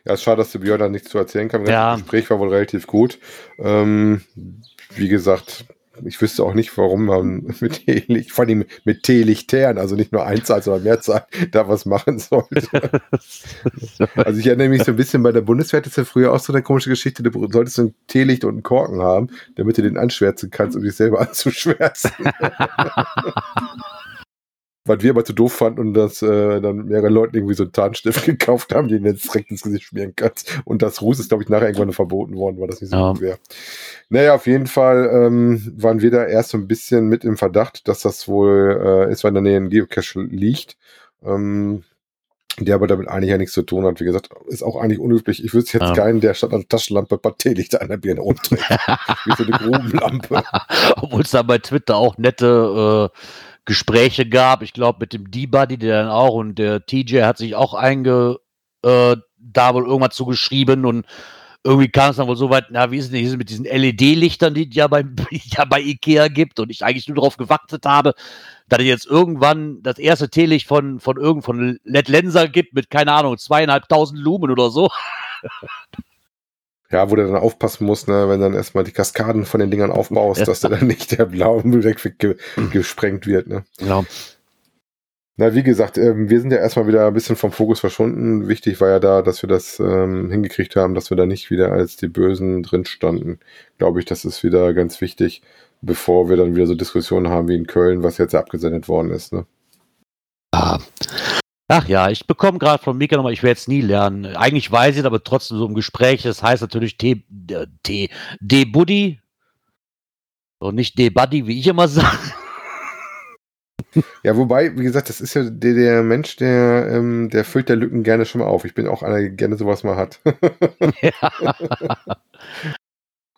ja ist schade, dass der Björn da nichts zu erzählen kann. Ja. Das Gespräch war wohl relativ gut. Ähm, wie gesagt, ich wüsste auch nicht, warum man mit Teelicht, vor allem mit Teelichtern, also nicht nur Einzahl, sondern Mehrzahl, da was machen sollte. also ich erinnere mich so ein bisschen bei der Bundeswehr, das ist ja früher auch so eine komische Geschichte, du solltest ein Teelicht und einen Korken haben, damit du den anschwärzen kannst, um dich selber anzuschwärzen. Was wir aber zu doof fanden und dass äh, dann mehrere Leute irgendwie so einen Tarnstift gekauft haben, den jetzt direkt ins Gesicht schmieren kannst. Und das Ruß ist, glaube ich, nachher irgendwann verboten worden, weil das nicht so Ja. gut wäre. Naja, auf jeden Fall ähm, waren wir da erst so ein bisschen mit im Verdacht, dass das wohl äh, ist, weil in der Nähe ein Geocache liegt. Ähm, der aber damit eigentlich ja nichts zu tun hat. Wie gesagt, ist auch eigentlich unüblich. Ich wüsste jetzt Ja. keinen, der statt einer Taschenlampe ein paar Teelichter an der Birne rumträgt. Wie so eine Grubenlampe. Obwohl es da bei Twitter auch nette äh, Gespräche gab. Ich glaube, mit dem D-Buddy, der dann auch und der TJ hat sich auch einge äh, da wohl irgendwas zugeschrieben und irgendwie kam es dann wohl so weit, na, wie ist denn hier mit diesen LED-Lichtern, die es ja bei, ja bei Ikea gibt und ich eigentlich nur darauf gewartet habe, dass es jetzt irgendwann das erste Teelicht von, von irgend von LED Lenser gibt mit, keine Ahnung, zweieinhalbtausend Lumen oder so. Ja, wo du dann aufpassen musst, ne, wenn dann erstmal die Kaskaden von den Dingern aufbaust, Ja. dass da dann nicht der blaue direkt ge gesprengt wird. Ne? Ja. Na, wie gesagt, ähm, wir sind ja erstmal wieder ein bisschen vom Fokus verschwunden. Wichtig war ja da, dass wir das ähm, hingekriegt haben, dass wir da nicht wieder als die Bösen drin standen. Glaube ich, das ist wieder ganz wichtig, bevor wir dann wieder so Diskussionen haben wie in Köln, was jetzt ja abgesendet worden ist. Ne? Ah. Ach ja, ich bekomme gerade von Mika nochmal, ich werde es nie lernen. Eigentlich weiß ich es, aber trotzdem so im Gespräch. Das heißt natürlich T, äh, T, D-Buddy. Und nicht D-Buddy, wie ich immer sage. Ja, wobei, wie gesagt, das ist ja der, der Mensch, der, ähm, der füllt der Lücken gerne schon mal auf. Ich bin auch einer, der gerne sowas mal hat. Ja.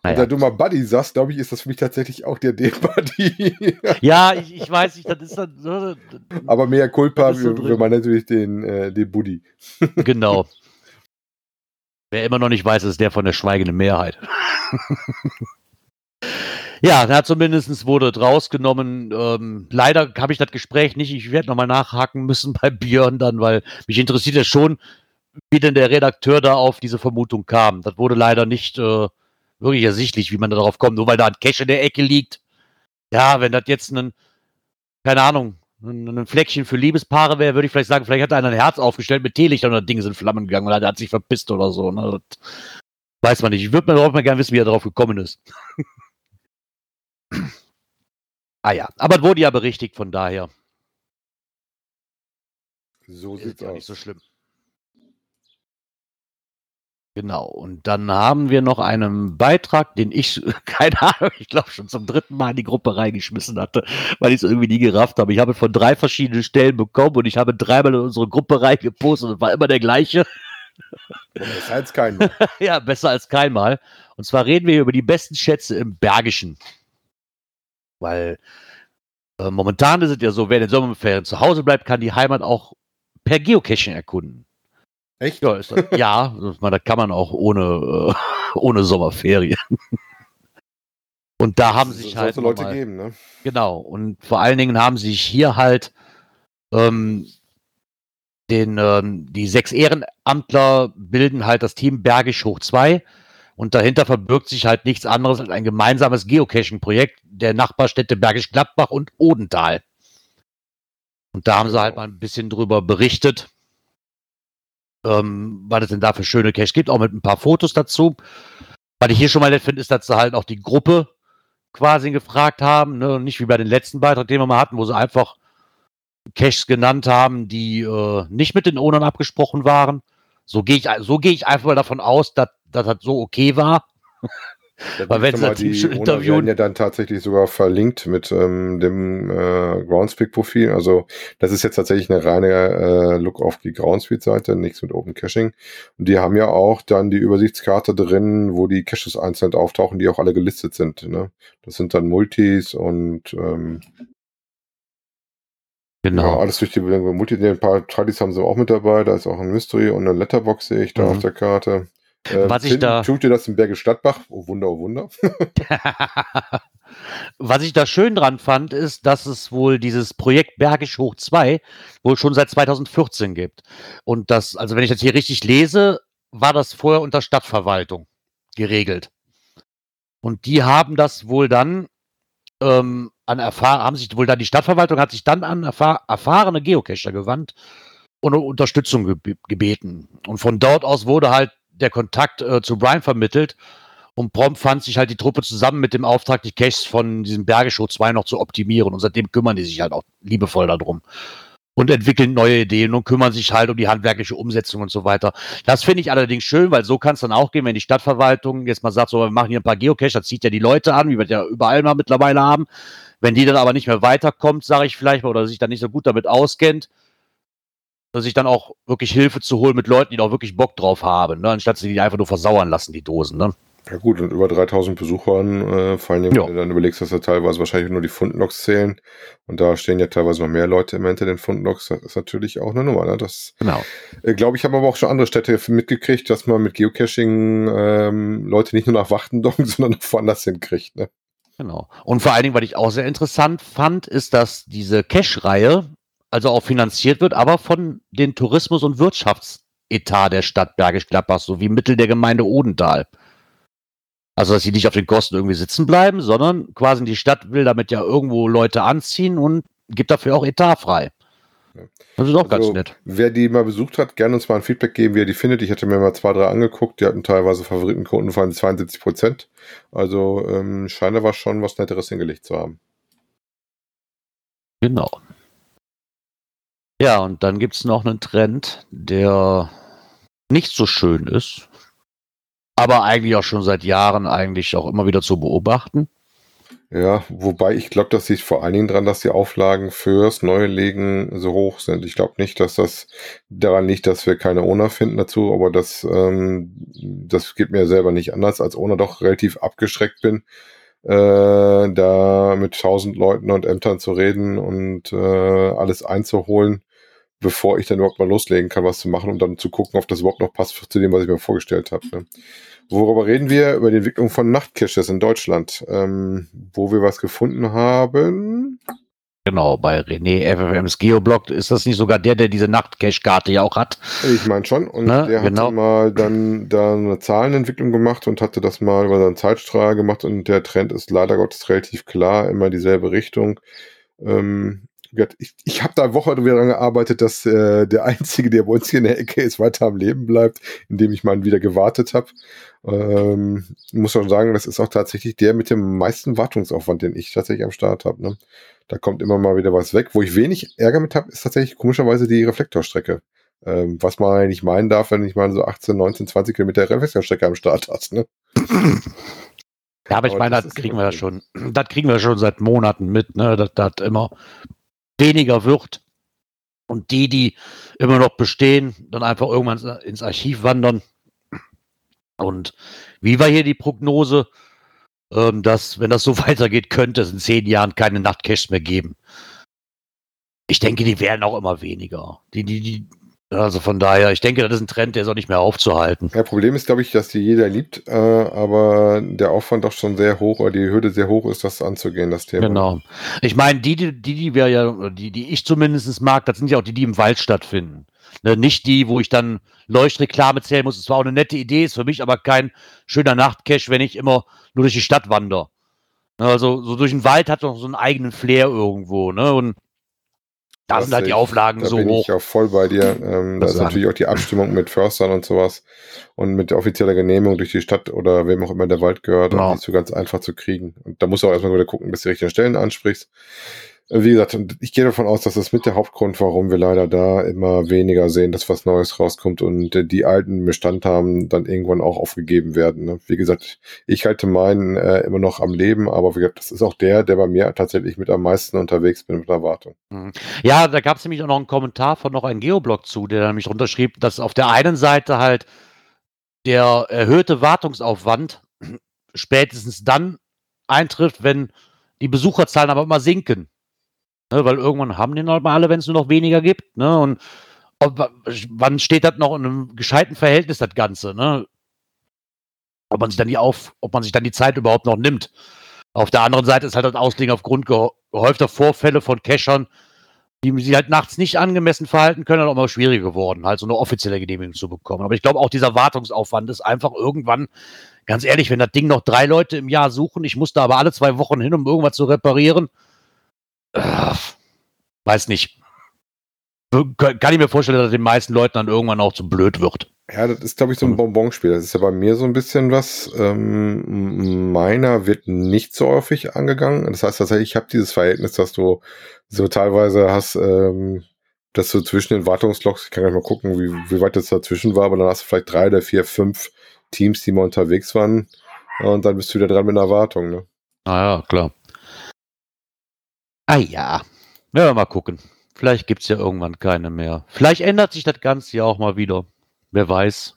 Da du mal Buddy sagst, glaube ich, ist das für mich tatsächlich auch der D-Buddy. ja, ich, ich weiß nicht, das ist dann so. Aber mehr Culpa, so drin. wir meinen natürlich den, äh, den Buddy. Genau. Wer immer noch nicht weiß, ist der von der schweigenden Mehrheit. ja, na, zumindest wurde rausgenommen. Ähm, leider habe ich das Gespräch nicht. Ich werde nochmal nachhaken müssen bei Björn dann, weil mich interessiert ja schon, wie denn der Redakteur da auf diese Vermutung kam. Das wurde leider nicht äh, wirklich ersichtlich, wie man darauf kommt, nur weil da ein Cache in der Ecke liegt. Ja, wenn das jetzt ein, keine Ahnung, ein, Fleckchen für Liebespaare wäre, würde ich vielleicht sagen, vielleicht hat einer ein Herz aufgestellt mit Teelichtern und das Ding ist in Flammen gegangen oder der hat sich verpisst oder so. Ne? Das weiß man nicht. Ich würde mal, mal gerne wissen, wie er darauf gekommen ist. ah ja, aber es wurde ja berichtigt, von daher. So Ist sieht's ja aus. nicht so schlimm. Genau. Und dann haben wir noch einen Beitrag, den ich, keine Ahnung, ich glaube schon zum dritten Mal in die Gruppe reingeschmissen hatte, weil ich es irgendwie nie gerafft habe. Ich habe von drei verschiedenen Stellen bekommen und ich habe dreimal in unsere Gruppe reingepostet und war immer der gleiche. Das heißt kein. ja, besser als keinmal. Und zwar reden wir hier über die besten Schätze im Bergischen. Weil äh, momentan ist es ja so, wer in den Sommerferien zu Hause bleibt, kann die Heimat auch per Geocaching erkunden. Echt? Ja, das, ja, meine, das kann man auch ohne, äh, ohne Sommerferien. Und da haben Es sich halt Leute nochmal- geben, ne? Genau. Und vor allen Dingen haben sich hier halt ähm, den, ähm, die sechs Ehrenamtler bilden halt das Team Bergisch Hoch 2. Und dahinter verbirgt sich halt nichts anderes als ein gemeinsames Geocaching-Projekt der Nachbarstädte Bergisch Gladbach und Odenthal. Und da haben sie halt mal ein bisschen drüber berichtet, ähm, was es denn da für schöne Caches gibt, auch mit ein paar Fotos dazu. Was ich hier schon mal nett finde, ist, dass sie halt auch die Gruppe quasi gefragt haben, ne? nicht wie bei den letzten Beitrag, den wir mal hatten, wo sie einfach Caches genannt haben, die äh, nicht mit den Ownern abgesprochen waren. So gehe ich, so gehe ich einfach mal davon aus, dass das so okay war. Weil wenn mal, die schon werden ja dann tatsächlich sogar verlinkt mit ähm, dem äh, Groundspeak-Profil. Also das ist jetzt tatsächlich eine reine äh, Look auf die Groundspeak-Seite, nichts mit Open Caching. Und die haben ja auch dann die Übersichtskarte drin, wo die Caches einzeln auftauchen, die auch alle gelistet sind. Ne? Das sind dann Multis und ähm, Genau. ja, alles durch die Multi. Ein paar Tradis haben sie auch mit dabei. Da ist auch ein Mystery und eine Letterbox sehe ich da Mhm. auf der Karte. Äh, Was ich da- Tut ihr das in Bergisch Gladbach? Oh Wunder, oh Wunder. Was ich da schön dran fand, ist, dass es wohl dieses Projekt Bergisch Hoch 2 wohl schon seit 2014 gibt. Und das, also wenn ich das hier richtig lese, war das vorher unter Stadtverwaltung geregelt. Und die haben das wohl dann ähm, an erfahr haben sich wohl dann die Stadtverwaltung hat sich dann an erfahr erfahrene Geocacher gewandt und um Unterstützung geb gebeten. Und von dort aus wurde halt der Kontakt äh, zu Brian vermittelt. Und prompt fand sich halt die Truppe zusammen mit dem Auftrag, die Caches von diesem Bergeshow 2 noch zu optimieren. Und seitdem kümmern die sich halt auch liebevoll darum. Und entwickeln neue Ideen und kümmern sich halt um die handwerkliche Umsetzung und so weiter. Das finde ich allerdings schön, weil so kann es dann auch gehen, wenn die Stadtverwaltung jetzt mal sagt, so, wir machen hier ein paar Geocaches, das zieht ja die Leute an, wie wir ja überall mal mittlerweile haben. Wenn die dann aber nicht mehr weiterkommt, sage ich vielleicht mal, oder sich dann nicht so gut damit auskennt, dass sich dann auch wirklich Hilfe zu holen mit Leuten, die da auch wirklich Bock drauf haben, ne? anstatt sie die einfach nur versauern lassen, die Dosen. Ne? Ja gut, und über 3000 Besuchern, äh, vor allem, wenn Ja. du dann überlegst, dass da teilweise wahrscheinlich nur die Fundlogs zählen. Und da stehen ja teilweise noch mehr Leute im hinter den Fundlogs. Das ist natürlich auch eine Nummer. Ne? Das Genau. äh, glaube ich, haben aber auch schon andere Städte mitgekriegt, dass man mit Geocaching ähm, Leute nicht nur nach Wachtendonk, sondern auch woanders hinkriegt. Ne? Genau. Und vor allen Dingen, was ich auch sehr interessant fand, ist, dass diese Cash-Reihe also auch finanziert wird, aber von den Tourismus- und Wirtschaftsetat der Stadt Bergisch Gladbach sowie Mittel der Gemeinde Odenthal. Also, dass sie nicht auf den Kosten irgendwie sitzen bleiben, sondern quasi die Stadt will damit ja irgendwo Leute anziehen und gibt dafür auch Etat frei. Das ist auch ganz Also, nett. Wer die mal besucht hat, gerne uns mal ein Feedback geben, wie er die findet. Ich hatte mir mal zwei, drei angeguckt. Die hatten teilweise Favoritenquoten von 72 Prozent. Also ähm, scheint aber schon was Netteres hingelegt zu haben. Genau. Ja, und dann gibt es noch einen Trend, der nicht so schön ist, aber eigentlich auch schon seit Jahren eigentlich auch immer wieder zu beobachten. Ja, wobei ich glaube, das liegt vor allen Dingen dran, dass die Auflagen fürs neue Legen so hoch sind. Ich glaube nicht, dass das daran liegt, dass wir keine Owner finden dazu, aber das, ähm, das geht mir selber nicht anders, als Owner doch relativ abgeschreckt bin, äh, da mit tausend Leuten und Ämtern zu reden und äh, alles einzuholen, bevor ich dann überhaupt mal loslegen kann, was zu machen und dann zu gucken, ob das überhaupt noch passt zu dem, was ich mir vorgestellt habe. Ne? Worüber reden wir? Über die Entwicklung von Nachtcaches in Deutschland, ähm, wo wir was gefunden haben. Genau, bei René FFMs Geoblog ist das nicht sogar der, der diese Nachtcache-Karte ja auch hat. Ich meine schon. Und Ne, der genau. hatte mal dann da eine Zahlenentwicklung gemacht und hatte das mal über seinen Zeitstrahl gemacht und der Trend ist leider Gottes relativ klar, immer dieselbe Richtung. Ähm, ich ich habe da eine Woche wieder daran gearbeitet, dass äh, der Einzige, der bei uns hier in der Ecke ist, weiter am Leben bleibt, indem ich mal wieder gewartet habe. Ähm, muss schon sagen, das ist auch tatsächlich der mit dem meisten Wartungsaufwand, den ich tatsächlich am Start habe. Ne? Da kommt immer mal wieder was weg. Wo ich wenig Ärger mit habe, ist tatsächlich komischerweise die Reflektorstrecke. Ähm, was man eigentlich meinen darf, wenn ich mal so 18, 19, 20 Kilometer Reflektorstrecke am Start hast. Ne? Ja, aber ich meine, das das kriegen wir ja schon, das kriegen wir schon seit Monaten mit, ne, dass das immer weniger wird. Und die, die immer noch bestehen, dann einfach irgendwann ins Archiv wandern. Und wie war hier die Prognose, ähm, dass, wenn das so weitergeht, könnte es in zehn Jahren keine Nachtcaches mehr geben. Ich denke, die werden auch immer weniger. Die, die, die, also von daher, ich denke, das ist ein Trend, der ist auch nicht mehr aufzuhalten. Ja, Problem ist, glaube ich, dass die jeder liebt, äh, aber der Aufwand doch schon sehr hoch oder die Hürde sehr hoch ist, das anzugehen, das Thema. Genau. Ich meine, die, die, die, wir ja, die, die ich zumindest mag, das sind ja auch die, die im Wald stattfinden. Ne, nicht die, wo ich dann Leuchtreklame zählen muss. Es war auch eine nette Idee, ist für mich aber kein schöner Nachtcache, wenn ich immer nur durch die Stadt wandere. Ne, also so durch den Wald hat doch so einen eigenen Flair irgendwo, ne? Und da Das sind halt die sehe ich- Auflagen da so bin hoch. ich auch voll bei dir. Ähm, da Das ist sagen. natürlich auch die Abstimmung mit Förstern und sowas und mit offizieller Genehmigung durch die Stadt oder wem auch immer der Wald gehört, Genau. nicht so ganz einfach zu kriegen. Und da musst du auch erstmal wieder gucken, dass du die richtigen Stellen ansprichst. Äh, Wie gesagt, ich gehe davon aus, dass das mit der Hauptgrund, warum wir leider da immer weniger sehen, dass was Neues rauskommt und äh, die alten Bestand haben, dann irgendwann auch aufgegeben werden. Ne? Wie gesagt, ich halte meinen äh, immer noch am Leben, aber wie gesagt, das ist auch der, der bei mir tatsächlich mit am meisten unterwegs bin mit einer Wartung. Ja, da gab es nämlich auch noch einen Kommentar von noch einem Geoblog zu, der nämlich drunter schrieb, dass auf der einen Seite halt der erhöhte Wartungsaufwand spätestens dann eintrifft, wenn die Besucherzahlen aber immer sinken. Ne, weil irgendwann haben den halt mal alle, wenn es nur noch weniger gibt. Ne? Und ob, wann steht das noch in einem gescheiten Verhältnis, das Ganze? Ne? Ob man sich dann die auf, ob man sich dann die Zeit überhaupt noch nimmt. Auf der anderen Seite ist halt das Auslegen aufgrund gehäufter Vorfälle von Cachern, die sich halt nachts nicht angemessen verhalten können, halt auch mal schwieriger geworden, halt so eine offizielle Genehmigung zu bekommen. Aber ich glaube auch dieser Wartungsaufwand ist einfach irgendwann, ganz ehrlich, wenn das Ding noch drei Leute im Jahr suchen, ich muss da aber alle zwei Wochen hin, um irgendwas zu reparieren, äh, weiß nicht. Kann ich mir vorstellen, dass das den meisten Leuten dann irgendwann auch zu blöd wird. Ja, das ist, glaube ich, so ein Bonbonspiel. Das ist ja bei mir so ein bisschen was. Ähm, meiner wird nicht so häufig angegangen. Das heißt tatsächlich, ich habe dieses Verhältnis, dass du so teilweise hast, ähm, dass du zwischen den Wartungsloks, ich kann gleich mal gucken, wie, wie weit das dazwischen war, aber dann hast du vielleicht drei oder vier, fünf Teams, die mal unterwegs waren. Und dann bist du wieder dran mit einer Wartung. Ne? Naja, klar. Ah ja. Ja, mal gucken. Vielleicht gibt es ja irgendwann keine mehr. Vielleicht ändert sich das Ganze ja auch mal wieder. Wer weiß.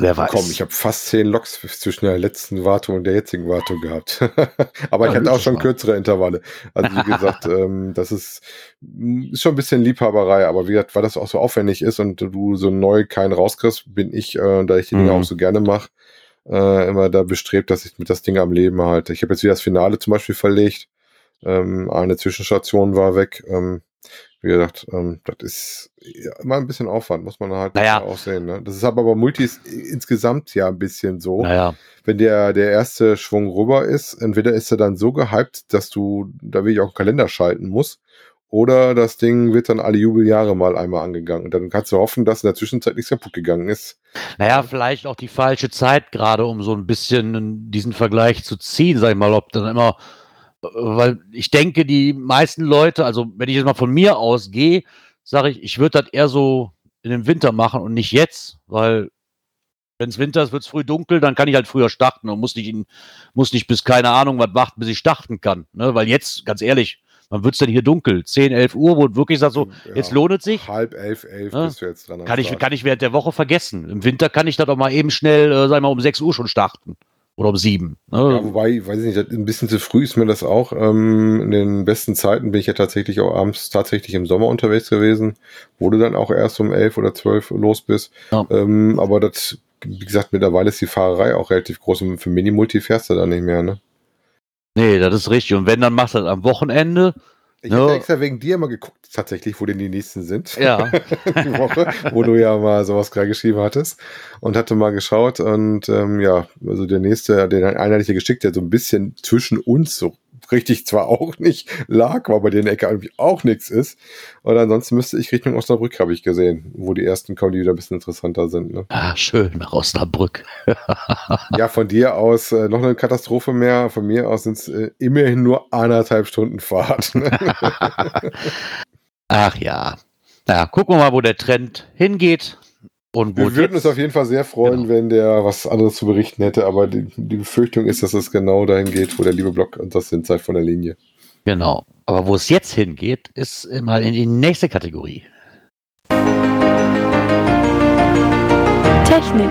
Wer weiß. Komm, ich habe fast zehn Loks zwischen der letzten Wartung und der jetzigen Wartung gehabt. Aber Ja, ich hatte auch schon mal. kürzere Intervalle. Also wie gesagt, ähm, das ist, mm, ist schon ein bisschen Liebhaberei, aber wie gesagt, weil das auch so aufwendig ist und du so neu keinen rauskriegst, bin ich, äh, da ich die Dinge Mhm. auch so gerne mache, äh, immer da bestrebt, dass ich mit das Ding am Leben halte. Ich habe jetzt wieder das Finale zum Beispiel verlegt. Ähm, eine Zwischenstation war weg. Ähm, wie gesagt, ähm, das ist ja, immer ein bisschen Aufwand, muss man halt Naja. auch sehen. Ne? Das ist aber bei Multis insgesamt ja ein bisschen so. Naja. Wenn der, der erste Schwung rüber ist, entweder ist er dann so gehypt, dass du da wirklich auch einen Kalender schalten musst, oder das Ding wird dann alle Jubeljahre mal einmal angegangen. Und dann kannst du hoffen, dass in der Zwischenzeit nichts kaputt gegangen ist. Naja, vielleicht auch die falsche Zeit gerade, um so ein bisschen diesen Vergleich zu ziehen, sag ich mal, ob dann immer, weil ich denke, die meisten Leute, also wenn ich jetzt mal von mir ausgehe, sage ich, ich würde das eher so in den Winter machen und nicht jetzt, weil wenn es Winter ist, wird es früh dunkel, dann kann ich halt früher starten und muss nicht, in, muss nicht bis keine Ahnung was warten, bis ich starten kann. Ne? Weil jetzt, ganz ehrlich, wann wird es denn hier dunkel? 10, 11 Uhr, wo wirklich sagt so, Ja, jetzt lohnt es sich. Halb elf, elf Ja. bist du jetzt dran. Kann ich, kann ich während der Woche vergessen. Im Winter kann ich da doch mal eben schnell, äh, sag ich mal, um 6 Uhr schon starten. Oder um 7. Ne? Ja, wobei, weiß ich nicht, ein bisschen zu früh ist mir das auch. Ähm, in den besten Zeiten bin ich ja tatsächlich auch abends tatsächlich im Sommer unterwegs gewesen, wo du dann auch erst um elf oder zwölf los bist. Ja. Ähm, aber das, wie gesagt, mittlerweile ist die Fahrerei auch relativ groß und für Minimulti fährst du da nicht mehr, ne? Nee, das ist richtig. Und wenn, dann machst du das am Wochenende. Ich habe extra wegen dir mal geguckt, tatsächlich, wo denn die nächsten sind. Ja. die Woche, wo du ja mal sowas gerade geschrieben hattest. Und hatte mal geschaut. Und ähm, ja, also der nächste, den einer hatte ich dir geschickt, der so ein bisschen zwischen uns so richtig zwar auch nicht lag, weil bei der Ecke eigentlich auch nichts ist. Und ansonsten müsste ich Richtung Osnabrück, habe ich gesehen, wo die ersten kommen, die wieder ein bisschen interessanter sind. Ne? Ah, schön, nach Osnabrück. ja, von dir aus äh, noch eine Katastrophe mehr. Von mir aus sind es äh, immerhin nur anderthalb Stunden Fahrt. Ne? Ach ja. Ja, gucken wir mal, wo der Trend hingeht. Und wir würden uns auf jeden Fall sehr freuen, genau. wenn der was anderes zu berichten hätte, aber die, die, Befürchtung ist, dass es genau dahin geht, wo der liebe Block und das sind Zeit von der Linie. Genau. Aber wo es jetzt hingeht, ist mal in die nächste Kategorie. Technik.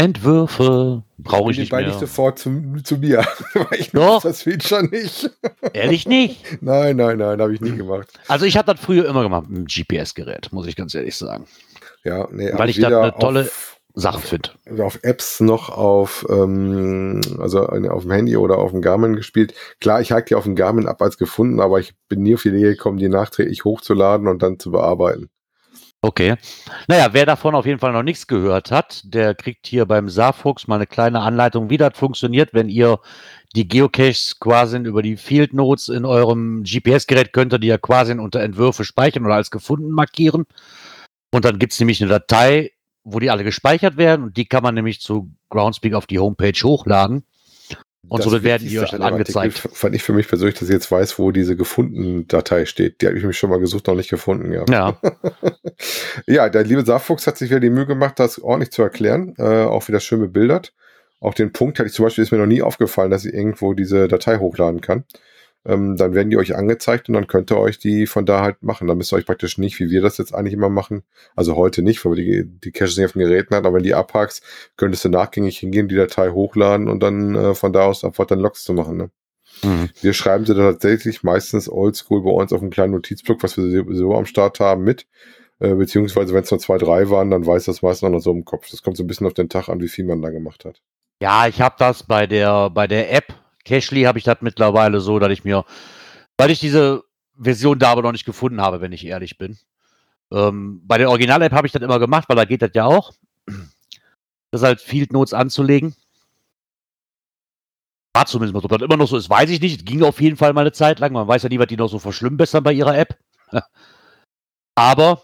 Entwürfe brauche ich nicht mehr. nicht sofort zu, zu mir. ich Doch. das Feature nicht. Ehrlich nicht? Nein, nein, nein, habe ich nie gemacht. Also ich habe das früher immer gemacht mit einem GPS-Gerät, muss ich ganz ehrlich sagen. Ja, nee, Weil ich das eine tolle auf, Sache finde. Auf Apps noch auf, ähm, also auf dem Handy oder auf dem Garmin gespielt. Klar, ich hake die auf dem Garmin ab als gefunden, aber ich bin nie auf die Idee gekommen, die nachträglich hochzuladen und dann zu bearbeiten. Okay. Naja, wer davon auf jeden Fall noch nichts gehört hat, der kriegt hier beim Saarfuchs mal eine kleine Anleitung, wie das funktioniert, wenn ihr die Geocaches quasi über die Field Notes in eurem GPS-Gerät könnt die ja quasi unter Entwürfe speichern oder als gefunden markieren. Und dann gibt es nämlich eine Datei, wo die alle gespeichert werden und die kann man nämlich zu Groundspeak auf die Homepage hochladen. Und das so werden die euch dann angezeigt. Fand ich für mich persönlich, dass ich jetzt weiß, wo diese gefunden Datei steht. Die habe ich mich schon mal gesucht, noch nicht gefunden. Ja, ja. ja der liebe Saarfuchs hat sich wieder die Mühe gemacht, das ordentlich zu erklären. Äh, auch wieder schön bebildert. Auch den Punkt hatte ich zum Beispiel, ist mir noch nie aufgefallen, dass ich irgendwo diese Datei hochladen kann ähm, dann werden die euch angezeigt und dann könnt ihr euch die von da halt machen. Dann müsst ihr euch praktisch nicht, wie wir das jetzt eigentlich immer machen, also heute nicht, weil wir die, die Caches nicht auf den Geräten haben, aber wenn die abhackst, könntest du nachgängig hingehen, die Datei hochladen und dann äh, von da aus einfach dann Logs zu machen. Ne? Mhm. Wir schreiben sie da tatsächlich meistens oldschool bei uns auf einem kleinen Notizblock, was wir so am Start haben, mit. Äh, beziehungsweise wenn es nur zwei, drei waren, dann weiß das meistens noch so im Kopf. Das kommt so ein bisschen auf den Tag an, wie viel man da gemacht hat. Ja, ich habe das bei der, bei der App Cashly habe ich das mittlerweile so, dass ich mir, weil ich diese Version da aber noch nicht gefunden habe, wenn ich ehrlich bin. Ähm, bei der Original-App habe ich das immer gemacht, weil da geht das ja auch. Das halt Field Notes anzulegen. War zumindest mal so. Ob das immer noch so ist, weiß ich nicht. Es ging auf jeden Fall mal eine Zeit lang. Man weiß ja nie, was die noch so verschlimmbessern bei ihrer App. aber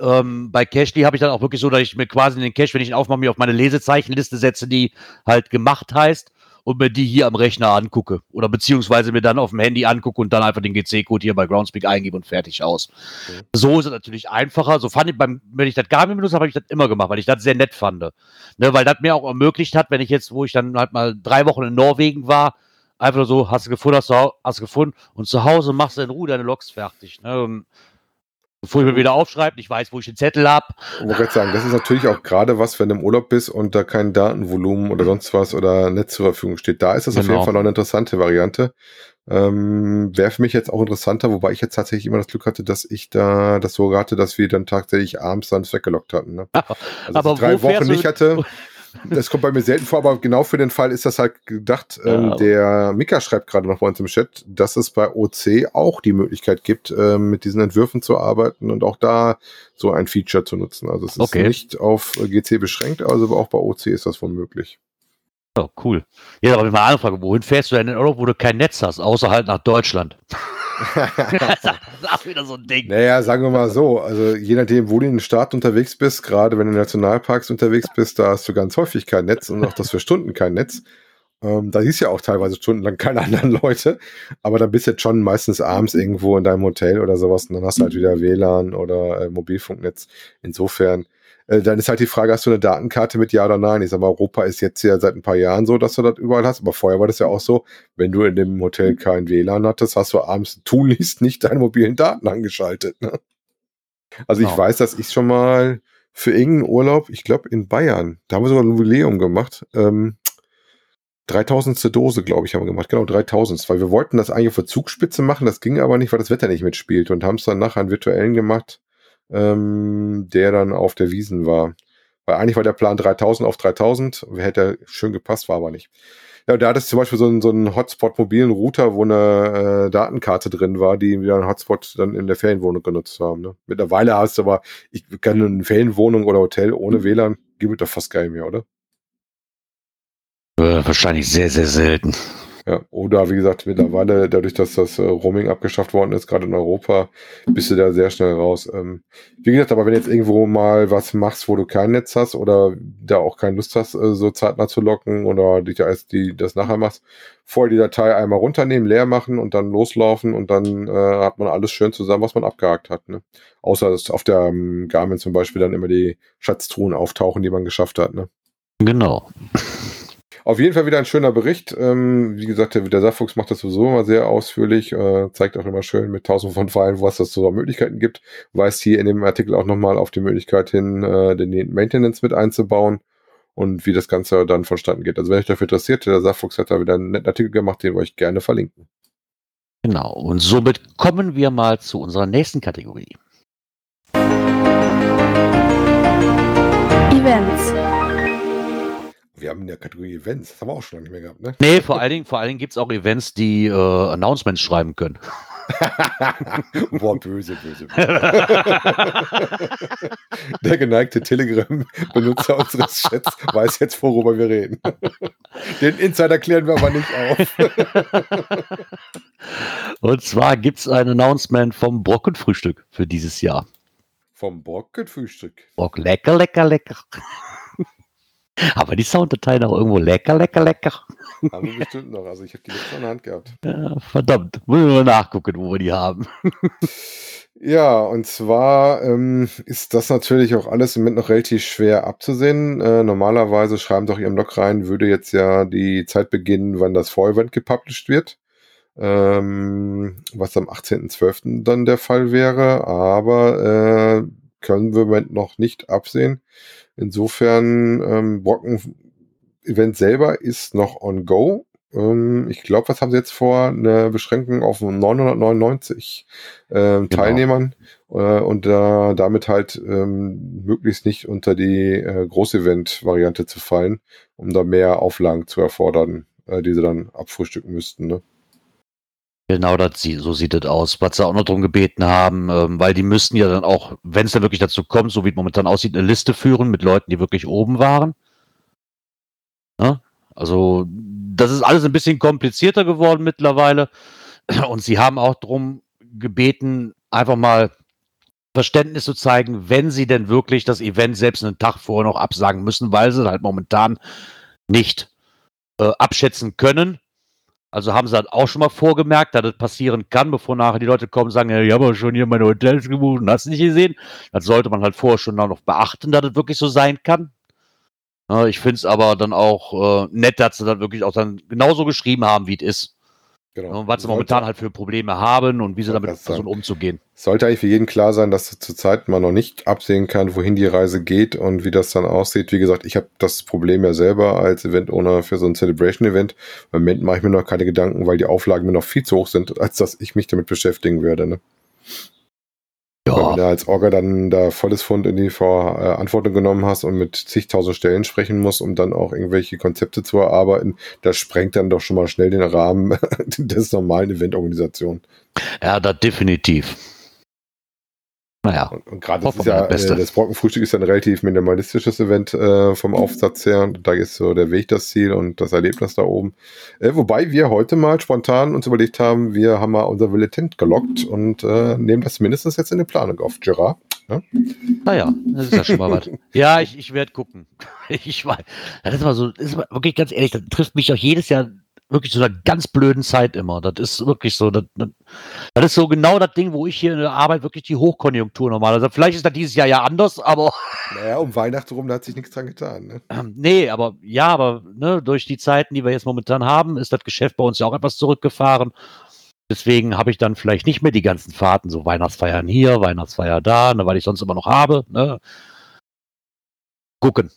ähm, bei Cashly habe ich dann auch wirklich so, dass ich mir quasi den Cache, wenn ich ihn aufmache, mir auf meine Lesezeichenliste setze, die halt gemacht heißt und mir die hier am Rechner angucke. Oder beziehungsweise mir dann auf dem Handy angucke und dann einfach den GC-Code hier bei Groundspeak eingebe und fertig aus. Okay. So ist es natürlich einfacher. So fand ich beim, wenn ich das Garmin benutzt habe, habe ich das immer gemacht, weil ich das sehr nett fand. Ne, weil das mir auch ermöglicht hat, wenn ich jetzt, wo ich dann halt mal drei Wochen in Norwegen war, einfach so, hast du gefunden, hast du, hast du gefunden und zu Hause machst du in Ruhe deine Logs fertig. Ne? Bevor ich mir wieder aufschreibe, ich weiß, wo ich den Zettel habe. Ich wollte sagen, das ist natürlich auch gerade was, wenn du im Urlaub bist und da kein Datenvolumen oder sonst was oder Netz zur Verfügung steht. Da ist das genau. auf jeden genau. Fall noch eine interessante Variante. Ähm, Wäre für mich jetzt auch interessanter, wobei ich jetzt tatsächlich immer das Glück hatte, dass ich da das so hatte, dass wir dann tatsächlich abends dann weggelockt hatten. Ne? Also aber drei Wochen nicht hatte. Das kommt bei mir selten vor, aber genau für den Fall ist das halt gedacht. Ähm, ja. Der Mika schreibt gerade noch bei uns im Chat, dass es bei OC auch die Möglichkeit gibt, ähm, mit diesen Entwürfen zu arbeiten und auch da so ein Feature zu nutzen. Also es ist okay. nicht auf GC beschränkt, also auch bei OC ist das wohl möglich. Oh, cool. Ja, aber mal eine Frage, wohin fährst du denn in Europa, wo du kein Netz hast, außer halt nach Deutschland? das ist auch wieder so ein Ding. Naja, sagen wir mal so, also je nachdem, wo du in den Staat unterwegs bist, gerade wenn du in Nationalparks unterwegs bist, da hast du ganz häufig kein Netz und auch das für Stunden kein Netz. Ähm, da siehst du ja auch teilweise stundenlang keine anderen Leute, aber dann bist du jetzt schon meistens abends irgendwo in deinem Hotel oder sowas und dann hast du halt wieder WLAN oder äh, Mobilfunknetz. Insofern äh, dann ist halt die Frage, hast du eine Datenkarte mit Ja oder Nein? Ich sag mal, Europa ist jetzt ja seit ein paar Jahren so, dass du das überall hast, aber vorher war das ja auch so, wenn du in dem Hotel kein WLAN hattest, hast du abends tunlichst nicht deine mobilen Daten angeschaltet. Ne? Also genau. ich weiß, dass ich schon mal für irgendeinen Urlaub, ich glaube in Bayern, da haben wir sogar ein Jubiläum gemacht, ähm, 3000. Dose, glaube ich, haben wir gemacht. Genau, 3000. Weil wir wollten das eigentlich auf der Zugspitze machen, das ging aber nicht, weil das Wetter nicht mitspielt und haben es dann nachher einen virtuellen gemacht ähm, der dann auf der Wiesen war. Weil eigentlich war der Plan 3000 auf 3000, hätte schön gepasst, war aber nicht. Ja, da hattest du zum Beispiel so einen, so einen Hotspot-mobilen Router, wo eine äh, Datenkarte drin war, die wieder einen Hotspot dann in der Ferienwohnung genutzt haben. Ne? Mittlerweile hast du aber, ich kann eine Ferienwohnung oder Hotel ohne WLAN, gibt es doch fast gar nicht mehr, oder? Äh, wahrscheinlich sehr, sehr selten. Ja, oder wie gesagt, mittlerweile, dadurch, dass das äh, Roaming abgeschafft worden ist, gerade in Europa, bist du da sehr schnell raus. Ähm, wie gesagt, aber wenn jetzt irgendwo mal was machst, wo du kein Netz hast oder da auch keine Lust hast, äh, so zeitnah zu locken oder dich als die das nachher machst, vorher die Datei einmal runternehmen, leer machen und dann loslaufen und dann äh, hat man alles schön zusammen, was man abgehakt hat. Ne? Außer dass auf der ähm, Garmin zum Beispiel dann immer die Schatztruhen auftauchen, die man geschafft hat. Ne? Genau. Auf jeden Fall wieder ein schöner Bericht. Ähm, wie gesagt, der, der Saarfuchs macht das sowieso immer sehr ausführlich, äh, zeigt auch immer schön mit tausend von Pfeilen, was es so Möglichkeiten gibt. Weist hier in dem Artikel auch nochmal auf die Möglichkeit hin, äh, den Maintenance mit einzubauen und wie das Ganze dann vonstatten geht. Also wenn euch dafür interessiert, der Saarfuchs hat da wieder einen netten Artikel gemacht, den wir euch gerne verlinken. Genau. Und somit kommen wir mal zu unserer nächsten Kategorie. Wir haben in der Kategorie Events, das haben wir auch schon lange nicht mehr gehabt, ne? Nee, vor allen Dingen, vor allen Dingen gibt es auch Events, die äh, Announcements schreiben können. Boah, böse, böse. böse. Der geneigte Telegram-Benutzer unseres Chats weiß jetzt, worüber wir reden. Den Insider klären wir aber nicht auf. Und zwar gibt es ein Announcement vom Brockenfrühstück für dieses Jahr. Vom Brockenfrühstück. Brock, lecker, lecker, lecker. Aber die Sounddateien auch irgendwo lecker, lecker, lecker. Haben wir bestimmt noch. Also ich habe die letzte in der Hand gehabt. Ja, verdammt. Müssen wir mal nachgucken, wo wir die haben. Ja, und zwar ähm, ist das natürlich auch alles im Moment noch relativ schwer abzusehen. Äh, normalerweise schreiben doch ihrem Log rein, würde jetzt ja die Zeit beginnen, wann das Vorevent gepublished wird. Ähm, was am 18.12. dann der Fall wäre, aber äh, können wir im Moment noch nicht absehen. Insofern, ähm, Brocken-Event selber ist noch on go. Ähm, ich glaube, was haben sie jetzt vor? Eine Beschränkung auf 999 ähm, genau. Teilnehmern äh, und äh, damit halt ähm, möglichst nicht unter die äh, Großevent-Variante zu fallen, um da mehr Auflagen zu erfordern, äh, die sie dann abfrühstücken müssten. Ne? Genau, das, so sieht es aus. Was sie auch noch darum gebeten haben, ähm, weil die müssten ja dann auch, wenn es dann wirklich dazu kommt, so wie es momentan aussieht, eine Liste führen mit Leuten, die wirklich oben waren. Ja? Also, das ist alles ein bisschen komplizierter geworden mittlerweile. Und sie haben auch darum gebeten, einfach mal Verständnis zu zeigen, wenn sie denn wirklich das Event selbst einen Tag vorher noch absagen müssen, weil sie halt momentan nicht äh, abschätzen können, also haben sie halt auch schon mal vorgemerkt, dass das passieren kann, bevor nachher die Leute kommen und sagen, ja, ich habe schon hier meine Hotels gebucht und hast nicht gesehen. Das sollte man halt vorher schon noch beachten, dass das wirklich so sein kann. Ich finde es aber dann auch äh, nett, dass sie dann wirklich auch dann genauso geschrieben haben, wie es ist. Genau. Und was sie momentan halt für Probleme haben und wie sie damit versuchen umzugehen. Sollte eigentlich für jeden klar sein, dass zurzeit man noch nicht absehen kann, wohin die Reise geht und wie das dann aussieht. Wie gesagt, ich habe das Problem ja selber als Event-Owner für so ein Celebration-Event. Im Moment mache ich mir noch keine Gedanken, weil die Auflagen mir noch viel zu hoch sind, als dass ich mich damit beschäftigen würde. Ne? Du als Orga dann da volles Fund in die Verantwortung genommen hast und mit zigtausend Stellen sprechen musst, um dann auch irgendwelche Konzepte zu erarbeiten, das sprengt dann doch schon mal schnell den Rahmen des normalen Eventorganisationen. Ja, da definitiv. Naja. Und, und gerade das ist ja, äh, das Brockenfrühstück ist ja ein relativ minimalistisches Event äh, vom Aufsatz her. Da ist so der Weg das Ziel und das Erlebnis da oben. Äh, wobei wir heute mal spontan uns überlegt haben, wir haben mal unser Villetent gelockt und äh, nehmen das mindestens jetzt in die Planung auf, Gerard. Ja? Naja, das ist ja schon mal was. Ja, ich, ich werde gucken. Ich weiß. Das ist mal so, das ist mal wirklich ganz ehrlich, das trifft mich auch jedes Jahr wirklich zu einer ganz blöden Zeit immer. Das ist wirklich so. Das, das, das, ist so genau das Ding, wo ich hier in der Arbeit wirklich die Hochkonjunktur normalerweise. Vielleicht ist das dieses Jahr ja anders, aber. Naja, um Weihnachten rum, da hat sich nichts dran getan. Ne? Ähm, nee, aber ja, aber ne, durch die Zeiten, die wir jetzt momentan haben, ist das Geschäft bei uns ja auch etwas zurückgefahren. Deswegen habe ich dann vielleicht nicht mehr die ganzen Fahrten, so Weihnachtsfeiern hier, Weihnachtsfeier da, ne, weil ich sonst immer noch habe. Ne. Gucken.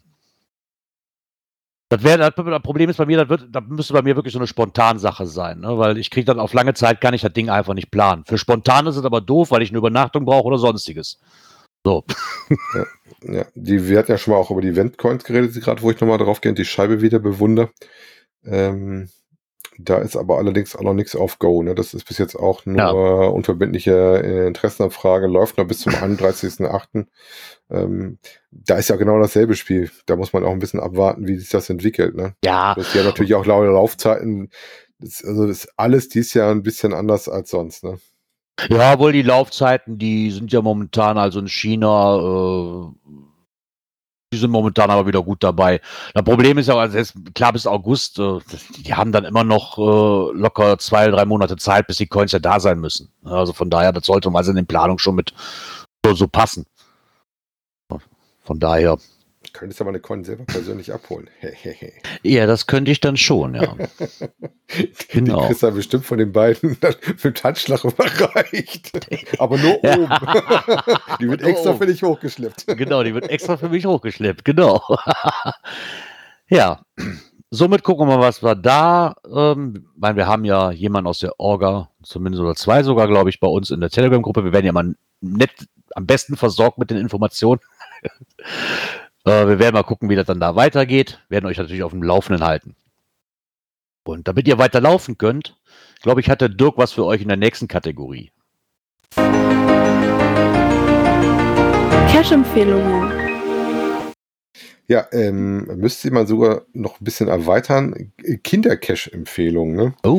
Das wäre das Problem ist bei mir, das wird, das müsste bei mir wirklich so eine Spontansache sein, ne? weil ich kriege dann auf lange Zeit kann ich das Ding einfach nicht planen. Für spontan ist es aber doof, weil ich eine Übernachtung brauche oder sonstiges. So. Ja, ja. Die, wir hatten ja schon mal auch über die Eventcoins geredet, gerade wo ich nochmal drauf gehe und die Scheibe wieder bewundere. Ähm, da ist aber allerdings auch noch nichts auf Go. Ne? Das ist bis jetzt auch nur Ja. unverbindliche äh, Interessenabfrage, läuft noch bis zum 31.08. Ähm, da ist ja genau dasselbe Spiel. Da muss man auch ein bisschen abwarten, wie sich das entwickelt. Ne? Ja, Das ist ja natürlich auch laue Laufzeiten. Das, also das ist alles dies Jahr ein bisschen anders als sonst. Ne? ja, wohl die Laufzeiten, die sind ja momentan also in China, äh, die sind momentan aber wieder gut dabei. Das Problem ist ja, also jetzt, klar bis August, äh, die haben dann immer noch äh, locker zwei, drei Monate Zeit, bis die Coins ja da sein müssen. Also von daher, das sollte mal in den Planungen schon mit so, so passen. Von daher, Du könntest aber eine Coin selber persönlich abholen. ja, das könnte ich dann schon, ja. Die Genau. kriegst du bestimmt von den beiden mit dem Handschlag überreicht. Aber nur oben. Die wird extra für dich hochgeschleppt. Genau, die wird extra für mich hochgeschleppt, genau. ja, somit gucken wir mal, was wir da, ähm, weil wir haben ja jemanden aus der Orga, zumindest oder zwei sogar, glaube ich, bei uns in der Telegram-Gruppe. Wir werden ja mal nett, am besten versorgt mit den Informationen. Äh, wir werden mal gucken, wie das dann da weitergeht. Werden euch natürlich auf dem Laufenden halten. Und damit ihr weiter laufen könnt, glaube ich, hat der Dirk was für euch in der nächsten Kategorie. Cash-Empfehlungen. Ja, ähm, müsste man sogar noch ein bisschen erweitern. Kindercash-Empfehlungen. Ne? Oh,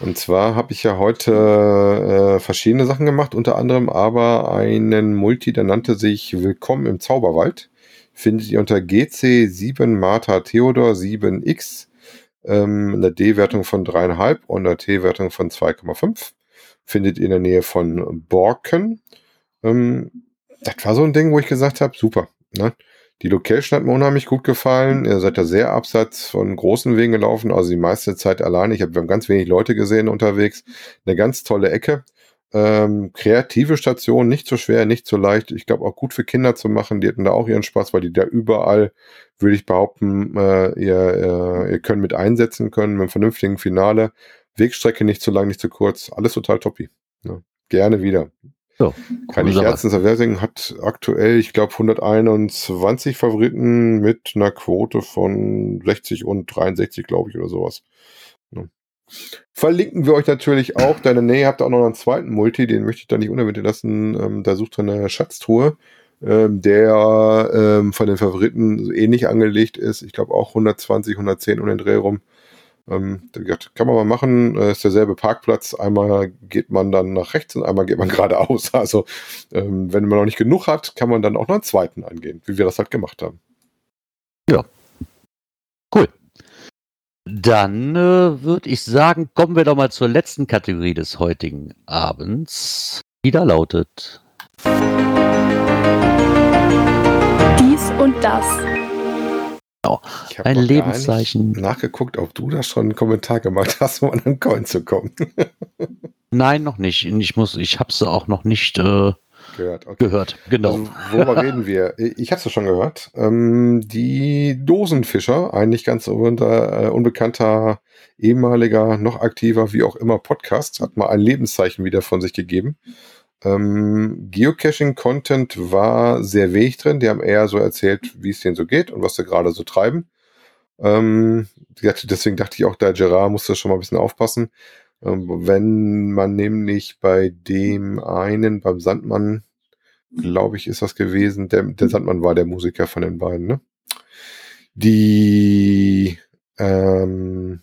Und zwar habe ich ja heute äh, verschiedene Sachen gemacht, unter anderem aber einen Multi, der nannte sich Willkommen im Zauberwald. Findet ihr unter GC7 Martha Theodor 7X ähm, eine D-Wertung von 3,5 und eine T-Wertung von 2,5. Findet ihr in der Nähe von Borken. Ähm, das war so ein Ding, wo ich gesagt habe, super. Ne? Die Location hat mir unheimlich gut gefallen. Ihr seid da sehr abseits von großen Wegen gelaufen, also die meiste Zeit alleine. Ich habe ganz wenig Leute gesehen unterwegs. Eine ganz tolle Ecke. Ähm, kreative Station, nicht so schwer, nicht so leicht. Ich glaube auch gut für Kinder zu machen. Die hatten da auch ihren Spaß, weil die da überall, würde ich behaupten, äh, ihr, äh, ihr können mit einsetzen können, mit einem vernünftigen Finale. Wegstrecke nicht zu lang, nicht zu kurz. Alles total toppi. Ja, gerne wieder. so. Kann ich herzens hat aktuell, ich glaube, 121 Favoriten mit einer Quote von 60 und 63, glaube ich, oder sowas. Ja. Verlinken wir euch natürlich auch. Deine Nähe habt ihr auch noch einen zweiten Multi, den möchte ich da nicht unerwähnt lassen. Ähm, da sucht ihr eine Schatztruhe, ähm, der ähm, von den Favoriten ähnlich angelegt ist. Ich glaube auch 120, 110 um den Dreh rum. Ähm, kann man mal machen, äh, ist derselbe Parkplatz. Einmal geht man dann nach rechts und einmal geht man geradeaus. Also, ähm, wenn man noch nicht genug hat, kann man dann auch noch einen zweiten angehen, wie wir das halt gemacht haben. Cool. Dann äh, würde ich sagen, kommen wir doch mal zur letzten Kategorie des heutigen Abends, die da lautet. Dies und das. Ich hab Ein noch gar Lebenszeichen. nicht Nachgeguckt, ob du da schon einen Kommentar gemacht hast, um an einen Coin zu kommen. Nein, noch nicht. Ich muss, ich habe sie auch noch nicht äh, Gehört. Okay. gehört. Genau. Also, worüber reden wir? Ich habe es schon gehört. Ähm, die Dosenfischer, ein nicht ganz unter, äh, unbekannter, ehemaliger, noch aktiver, wie auch immer Podcast, hat mal ein Lebenszeichen wieder von sich gegeben. Ähm, Geocaching-Content war sehr wenig drin. Die haben eher so erzählt, wie es denen so geht und was sie gerade so treiben. Ähm, deswegen dachte ich auch, der Gerard musste schon mal ein bisschen aufpassen. Ähm, wenn man nämlich bei dem einen, beim Sandmann, glaube ich, ist das gewesen, der, der Sandmann war der Musiker von den beiden, ne? Die ähm,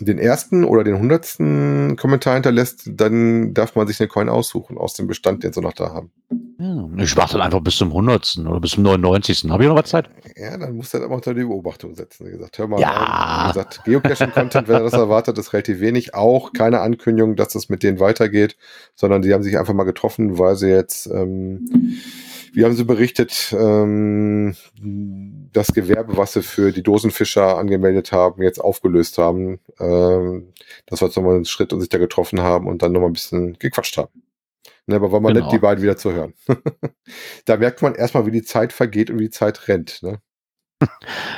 den ersten oder den hundertsten Kommentar hinterlässt, dann darf man sich eine Coin aussuchen aus dem Bestand, den sie noch da haben. Ja, ich warte dann einfach bis zum 100. oder bis zum 99. Habe ich noch was Zeit? Ja, dann muss er aber unter die Beobachtung setzen. Wie gesagt, hör mal Ja. rein. Wie gesagt, Geocaching-Content, wenn er das erwartet, ist relativ wenig. Auch keine Ankündigung, dass es mit denen weitergeht, sondern die haben sich einfach mal getroffen, weil sie jetzt, ähm, wie haben sie berichtet, ähm, das Gewerbe, was sie für die Dosenfischer angemeldet haben, jetzt aufgelöst haben. Ähm, das war jetzt nochmal ein Schritt und sich da getroffen haben und dann nochmal ein bisschen gequatscht haben. Ne, aber war mal Genau. nett, die beiden wieder zu hören. da merkt man erstmal, wie die Zeit vergeht und wie die Zeit rennt. Ne?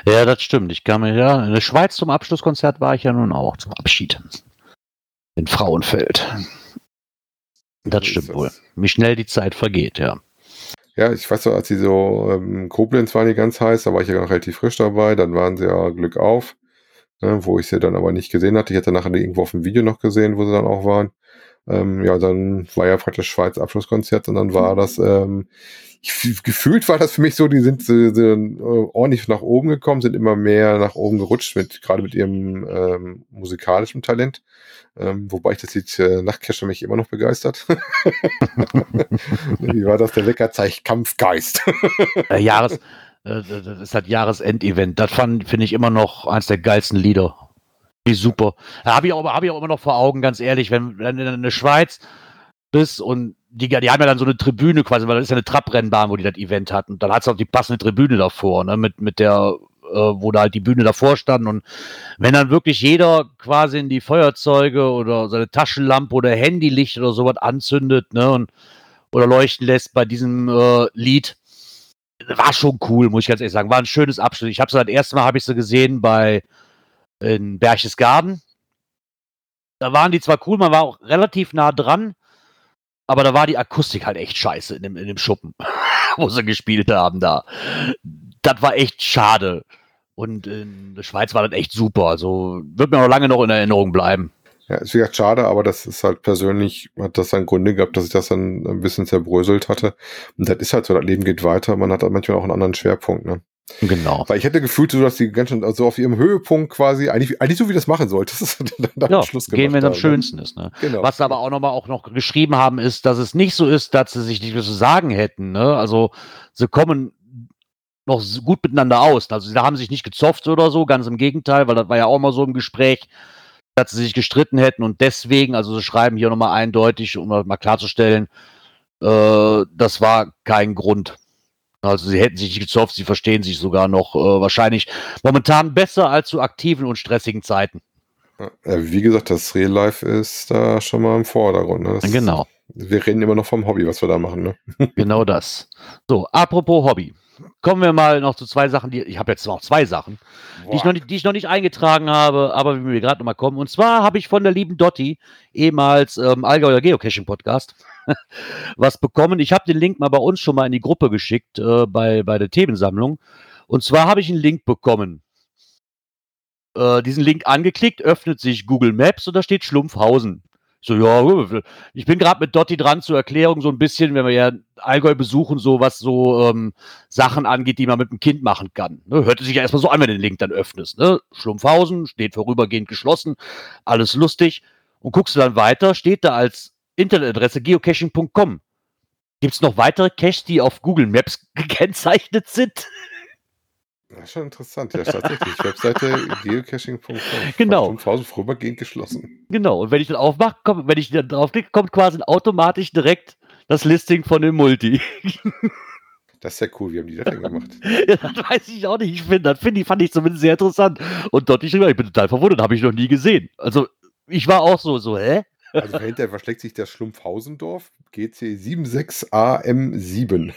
Ja, das stimmt. Ich kam ja in der Schweiz zum Abschlusskonzert war ich ja nun auch zum Abschied. In Frauenfeld. Das stimmt ist wohl. das. Wie schnell die Zeit vergeht, ja. Ja, ich weiß so, als sie so, ähm, Koblenz waren die ganz heiß, da war ich ja noch relativ frisch dabei, dann waren sie ja Glück auf. ne, wo ich sie dann aber nicht gesehen hatte. Ich hatte nachher irgendwo auf dem Video noch gesehen, wo sie dann auch waren. Ähm, ja, dann war ja praktisch Schweiz Abschlusskonzert und dann war das, ähm, ich, gefühlt war das für mich so, die sind, sind, sind äh, ordentlich nach oben gekommen, sind immer mehr nach oben gerutscht, mit, gerade mit ihrem ähm, musikalischen Talent. Ähm, wobei ich das Lied äh, Nachtcacher mich immer noch begeistert. Wie war das? Der Wecker zeigt Kampfgeist. äh, Jahres, äh, das ist halt Jahresendevent. Das finde ich immer noch eins der geilsten Lieder. Die super. Habe ich, auch, hab ich auch immer noch vor Augen, ganz ehrlich, wenn, wenn du in der Schweiz bist und die, die haben ja dann so eine Tribüne quasi, weil das ist ja eine Trabrennbahn, wo die das Event hatten. Dann hat es auch die passende Tribüne davor, ne, mit, mit der, äh, wo da halt die Bühne davor stand. Und wenn dann wirklich jeder quasi in die Feuerzeuge oder seine Taschenlampe oder Handylicht oder sowas anzündet, ne, und, oder leuchten lässt bei diesem äh, Lied, war schon cool, muss ich ganz ehrlich sagen. War ein schönes Abschluss. Ich habe sie das erste Mal, habe ich gesehen bei in Berchtesgaden. Da waren die zwar cool, man war auch relativ nah dran, aber da war die Akustik halt echt scheiße in dem, in dem Schuppen, wo sie gespielt haben da. Das war echt schade. Und in der Schweiz war das echt super. Also wird mir noch lange noch in Erinnerung bleiben. Ja, ist gesagt schade, aber das ist halt persönlich, hat das seinen Gründe gehabt, dass ich das dann ein bisschen zerbröselt hatte. Und das ist halt so, das Leben geht weiter, man hat halt manchmal auch einen anderen Schwerpunkt, ne? Genau. Weil ich hätte gefühlt, so dass die ganz schön, also auf ihrem Höhepunkt quasi, eigentlich, eigentlich so wie das machen sollte. Das ist dann ja, Schluss gehen, wenn es am schönsten ist. Ne? Genau. Was sie aber auch nochmal auch noch geschrieben haben, ist, dass es nicht so ist, dass sie sich nicht mehr zu sagen hätten. Ne? Also sie kommen noch gut miteinander aus. Also sie haben sich nicht gezofft oder so, ganz im Gegenteil, weil das war ja auch mal so im Gespräch, dass sie sich gestritten hätten und deswegen, also sie schreiben hier nochmal eindeutig, um mal klarzustellen, äh, das war kein Grund. Also sie hätten sich nicht gezofft, sie verstehen sich sogar noch äh, wahrscheinlich momentan besser als zu aktiven und stressigen Zeiten. Ja, wie gesagt, das Real Life ist da schon mal im Vordergrund. Ne? Genau. Wir reden immer noch vom Hobby, was wir da machen. Ne? genau das. So, apropos Hobby. Kommen wir mal noch zu zwei Sachen, die ich habe jetzt noch zwei Sachen, die ich, noch nicht, die ich noch nicht eingetragen habe, aber wie wir gerade noch mal kommen. Und zwar habe ich von der lieben Dotti, ehemals ähm, Allgäuer Geocaching Podcast, was bekommen. Ich habe den Link mal bei uns schon mal in die Gruppe geschickt, äh, bei, bei der Themensammlung. Und zwar habe ich einen Link bekommen. Äh, diesen Link angeklickt, öffnet sich Google Maps und da steht Schlumpfhausen. So, ja, ich bin gerade mit Dotti dran zur Erklärung so ein bisschen, wenn wir ja Allgäu besuchen, so was so ähm, Sachen angeht, die man mit dem Kind machen kann. Ne? Hörte sich ja erstmal so an, wenn du den Link dann öffnest. Ne? Schlumpfhausen steht vorübergehend geschlossen, alles lustig. Und guckst du dann weiter, steht da als Internetadresse geocaching.com. Gibt es noch weitere Caches, die auf Google Maps gekennzeichnet sind? Das ist schon interessant, ja, tatsächlich. Webseite geocaching.com. Genau. 5000 vorübergehend geschlossen. Genau, und wenn ich dann aufmache, komm, wenn ich dann draufklicke, kommt quasi automatisch direkt das Listing von dem Multi. Das ist ja cool, wie haben die das denn gemacht? ja, das weiß ich auch nicht. Ich finde, das find fand ich zumindest sehr interessant. Und dort ich, ich bin total verwundert, habe ich noch nie gesehen. Also, ich war auch so, so, hä? Also dahinter versteckt sich das Schlumpfhausendorf, GC 76AM7.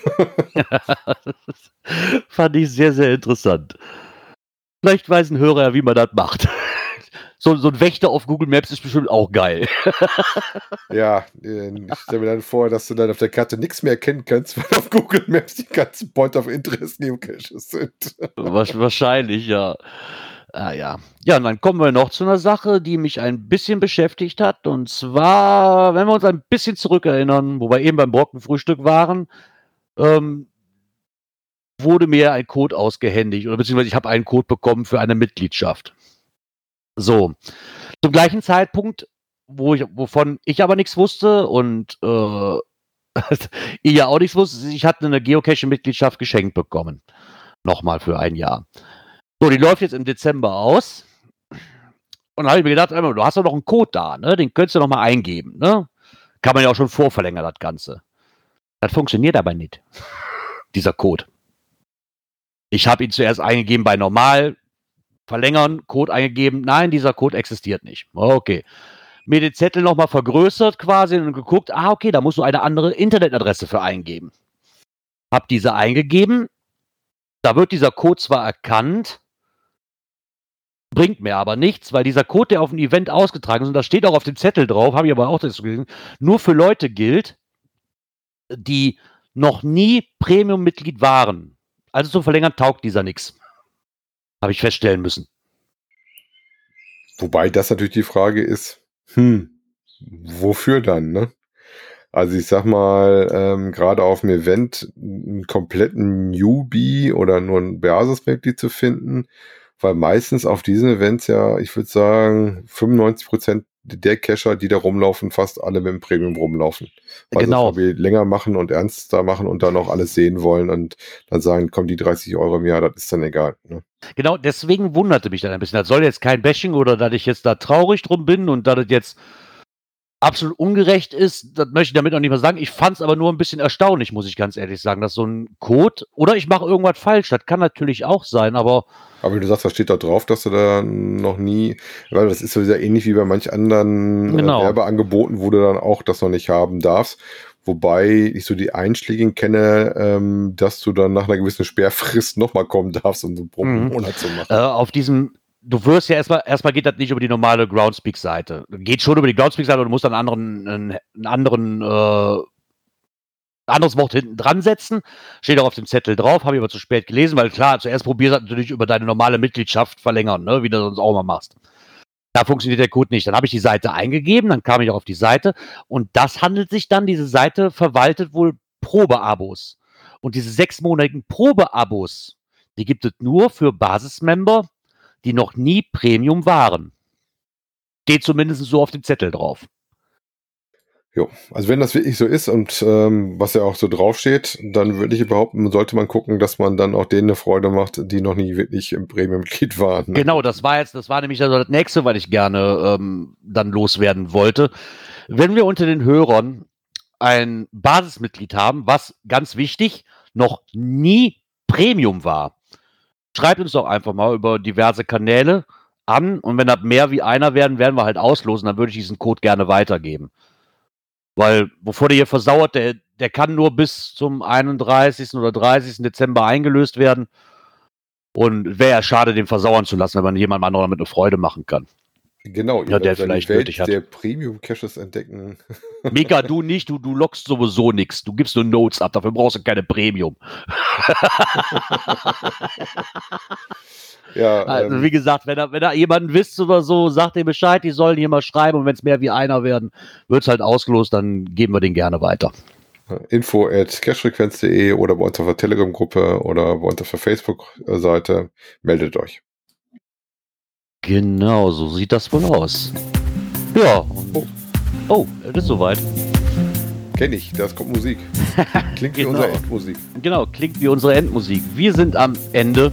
Fand ich sehr, sehr interessant. Vielleicht weiß ein Hörer ja, wie man das macht. So, so ein Wächter auf Google Maps ist bestimmt auch geil. ja, äh, ich stelle mir dann vor, dass du dann auf der Karte nichts mehr erkennen kannst, weil auf Google Maps die ganzen Point of Interest Neocaches sind. Wahrscheinlich, ja. Ah ja. Ja, und dann kommen wir noch zu einer Sache, die mich ein bisschen beschäftigt hat. Und zwar, wenn wir uns ein bisschen zurückerinnern, wo wir eben beim Brockenfrühstück waren, ähm, wurde mir ein Code ausgehändigt oder beziehungsweise ich habe einen Code bekommen für eine Mitgliedschaft. So. Zum gleichen Zeitpunkt, wo ich, wovon ich aber nichts wusste und äh, ihr ja auch nichts wusste, ich hatte eine Geocaching-Mitgliedschaft geschenkt bekommen. Nochmal für ein Jahr. So, die läuft jetzt im Dezember aus. Und habe ich mir gedacht, du hast doch noch einen Code da, ne? Den könntest du noch mal eingeben, ne? Kann man ja auch schon vorverlängern, das Ganze. Das funktioniert aber nicht. Dieser Code. Ich habe ihn zuerst eingegeben bei normal, verlängern, Code eingegeben. Nein, dieser Code existiert nicht. Okay. Mir den Zettel nochmal vergrößert quasi und geguckt, ah, okay, da musst du eine andere Internetadresse für eingeben. Hab diese eingegeben. Da wird dieser Code zwar erkannt, bringt mir aber nichts, weil dieser Code, der auf dem Event ausgetragen ist, und das steht auch auf dem Zettel drauf, habe ich aber auch das gesehen, nur für Leute gilt, die noch nie Premium-Mitglied waren. Also zum Verlängern taugt dieser nichts. Habe ich feststellen müssen. wobei das natürlich die Frage ist, hm, wofür dann, ne? Also ich sag mal, ähm, gerade auf dem Event einen kompletten Newbie oder nur ein Basismitglied zu finden, weil meistens auf diesen Events ja, ich würde sagen, 95 Prozent der Cacher, die da rumlaufen, fast alle mit dem Premium rumlaufen. Weil Genau. sie das Hobby länger machen und ernster machen und dann auch alles sehen wollen und dann sagen, komm, die 30 Euro im Jahr, das ist dann egal. Ne? Genau, deswegen wunderte mich dann ein bisschen. Das soll jetzt kein Bashing oder dass ich jetzt da traurig drum bin und dass es jetzt absolut ungerecht ist, das möchte ich damit auch nicht mehr sagen. Ich fand es aber nur ein bisschen erstaunlich, muss ich ganz ehrlich sagen, dass so ein Code oder ich mache irgendwas falsch, das kann natürlich auch sein, aber Aber wenn du sagst, da steht da drauf, dass du da noch nie, weil das ist so sehr ähnlich wie bei manch anderen Genau. äh, Werbeangeboten, wo du dann auch das noch nicht haben darfst. Wobei ich so die Einschlägigen kenne, ähm, dass du dann nach einer gewissen Sperrfrist nochmal kommen darfst, um so Mhm. Monat zu machen. äh, auf diesem, du wirst ja erstmal, erstmal geht das nicht über die normale Groundspeak-Seite. Geht schon über die Groundspeak-Seite, aber du musst dann einen anderen, einen, anderen, äh, anderes Wort hinten dran setzen. Steht auch auf dem Zettel drauf, habe ich aber zu spät gelesen, weil klar, zuerst probierst du natürlich über deine normale Mitgliedschaft verlängern, ne, wie du sonst auch mal machst. Da funktioniert der Code nicht. Dann habe ich die Seite eingegeben, dann kam ich auch auf die Seite und das handelt sich dann, diese Seite verwaltet wohl Probeabos. Und diese sechsmonatigen Probeabos, die gibt es nur für Basismember, die noch nie Premium waren. Steht zumindest so auf dem Zettel drauf. Jo, also wenn das wirklich so ist und ähm, was ja auch so draufsteht, dann würde ich behaupten, sollte man gucken, dass man dann auch denen eine Freude macht, die noch nie wirklich im Premium-Mitglied waren. Ne? Genau, das war jetzt, das war nämlich also das nächste, was ich gerne ähm, dann loswerden wollte. Wenn wir unter den Hörern ein Basismitglied haben, was ganz wichtig, noch nie Premium war, schreibt uns doch einfach mal über diverse Kanäle an und wenn das mehr wie einer werden, werden wir halt auslosen, dann würde ich diesen Code gerne weitergeben. Weil, bevor der hier versauert, der, der kann nur bis zum 31. oder 30. Dezember eingelöst werden. Und wäre ja schade, den versauern zu lassen, wenn man jemandem anderen damit eine Freude machen kann. Genau, Ja, der vielleicht Welt nötig hat. der Premium-Caches entdecken. Mika, du nicht, du, du lockst sowieso nichts. Du gibst nur Notes ab, dafür brauchst du keine Premium. Ja, Also, ähm, wie gesagt, wenn da, wenn da jemanden wisst oder so, sagt ihr Bescheid, die sollen hier mal schreiben und wenn es mehr wie einer werden, wird es halt ausgelost, dann geben wir den gerne weiter. info at cashfrequenz.de oder bei uns auf der Telegram-Gruppe oder bei uns auf der Facebook-Seite. Meldet euch. Genau, so sieht das wohl aus. Ja. und- Oh, es ist soweit. Kenn ich, da kommt Musik. Klingt wie Genau. unsere Endmusik. Genau, klingt wie unsere Endmusik. Wir sind am Ende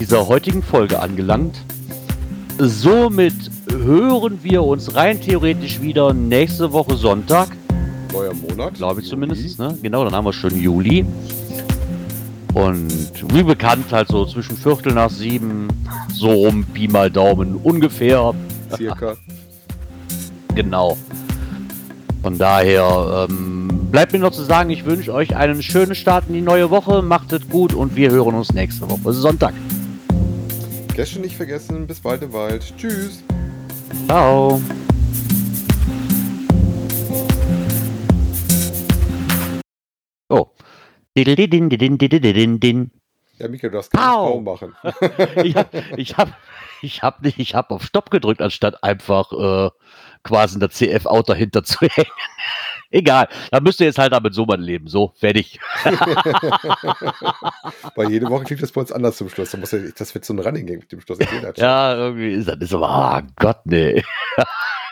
dieser heutigen Folge angelangt. Somit hören wir uns rein theoretisch wieder nächste Woche Sonntag, Neuer Monat. glaube ich Juli. zumindest. Ne? Genau, dann haben wir schon Juli. Und wie bekannt, halt so zwischen Viertel nach sieben, so rum, Pi mal Daumen, ungefähr. Circa. Genau. Von daher ähm, bleibt mir noch zu sagen, ich wünsche euch einen schönen Start in die neue Woche. Macht es gut und wir hören uns nächste Woche Sonntag. Cache nicht vergessen. Bis bald im Wald. Tschüss. Ciao. Didididin-didin-didididin-din. Ja, Mika, du darfst keinen Au. Baum machen. Ich habe ich hab, ich hab nicht, ich hab auf Stopp gedrückt, anstatt einfach äh, quasi in der CF-Out dahinter zu hängen. Egal, da müsst ihr jetzt halt damit so mal leben. So, fertig. Weil jede Woche klingt das bei uns anders zum Schluss. Das wird so ein Running Game mit dem Schluss. Schon. Ja, irgendwie ist das ist aber, oh Gott, nee.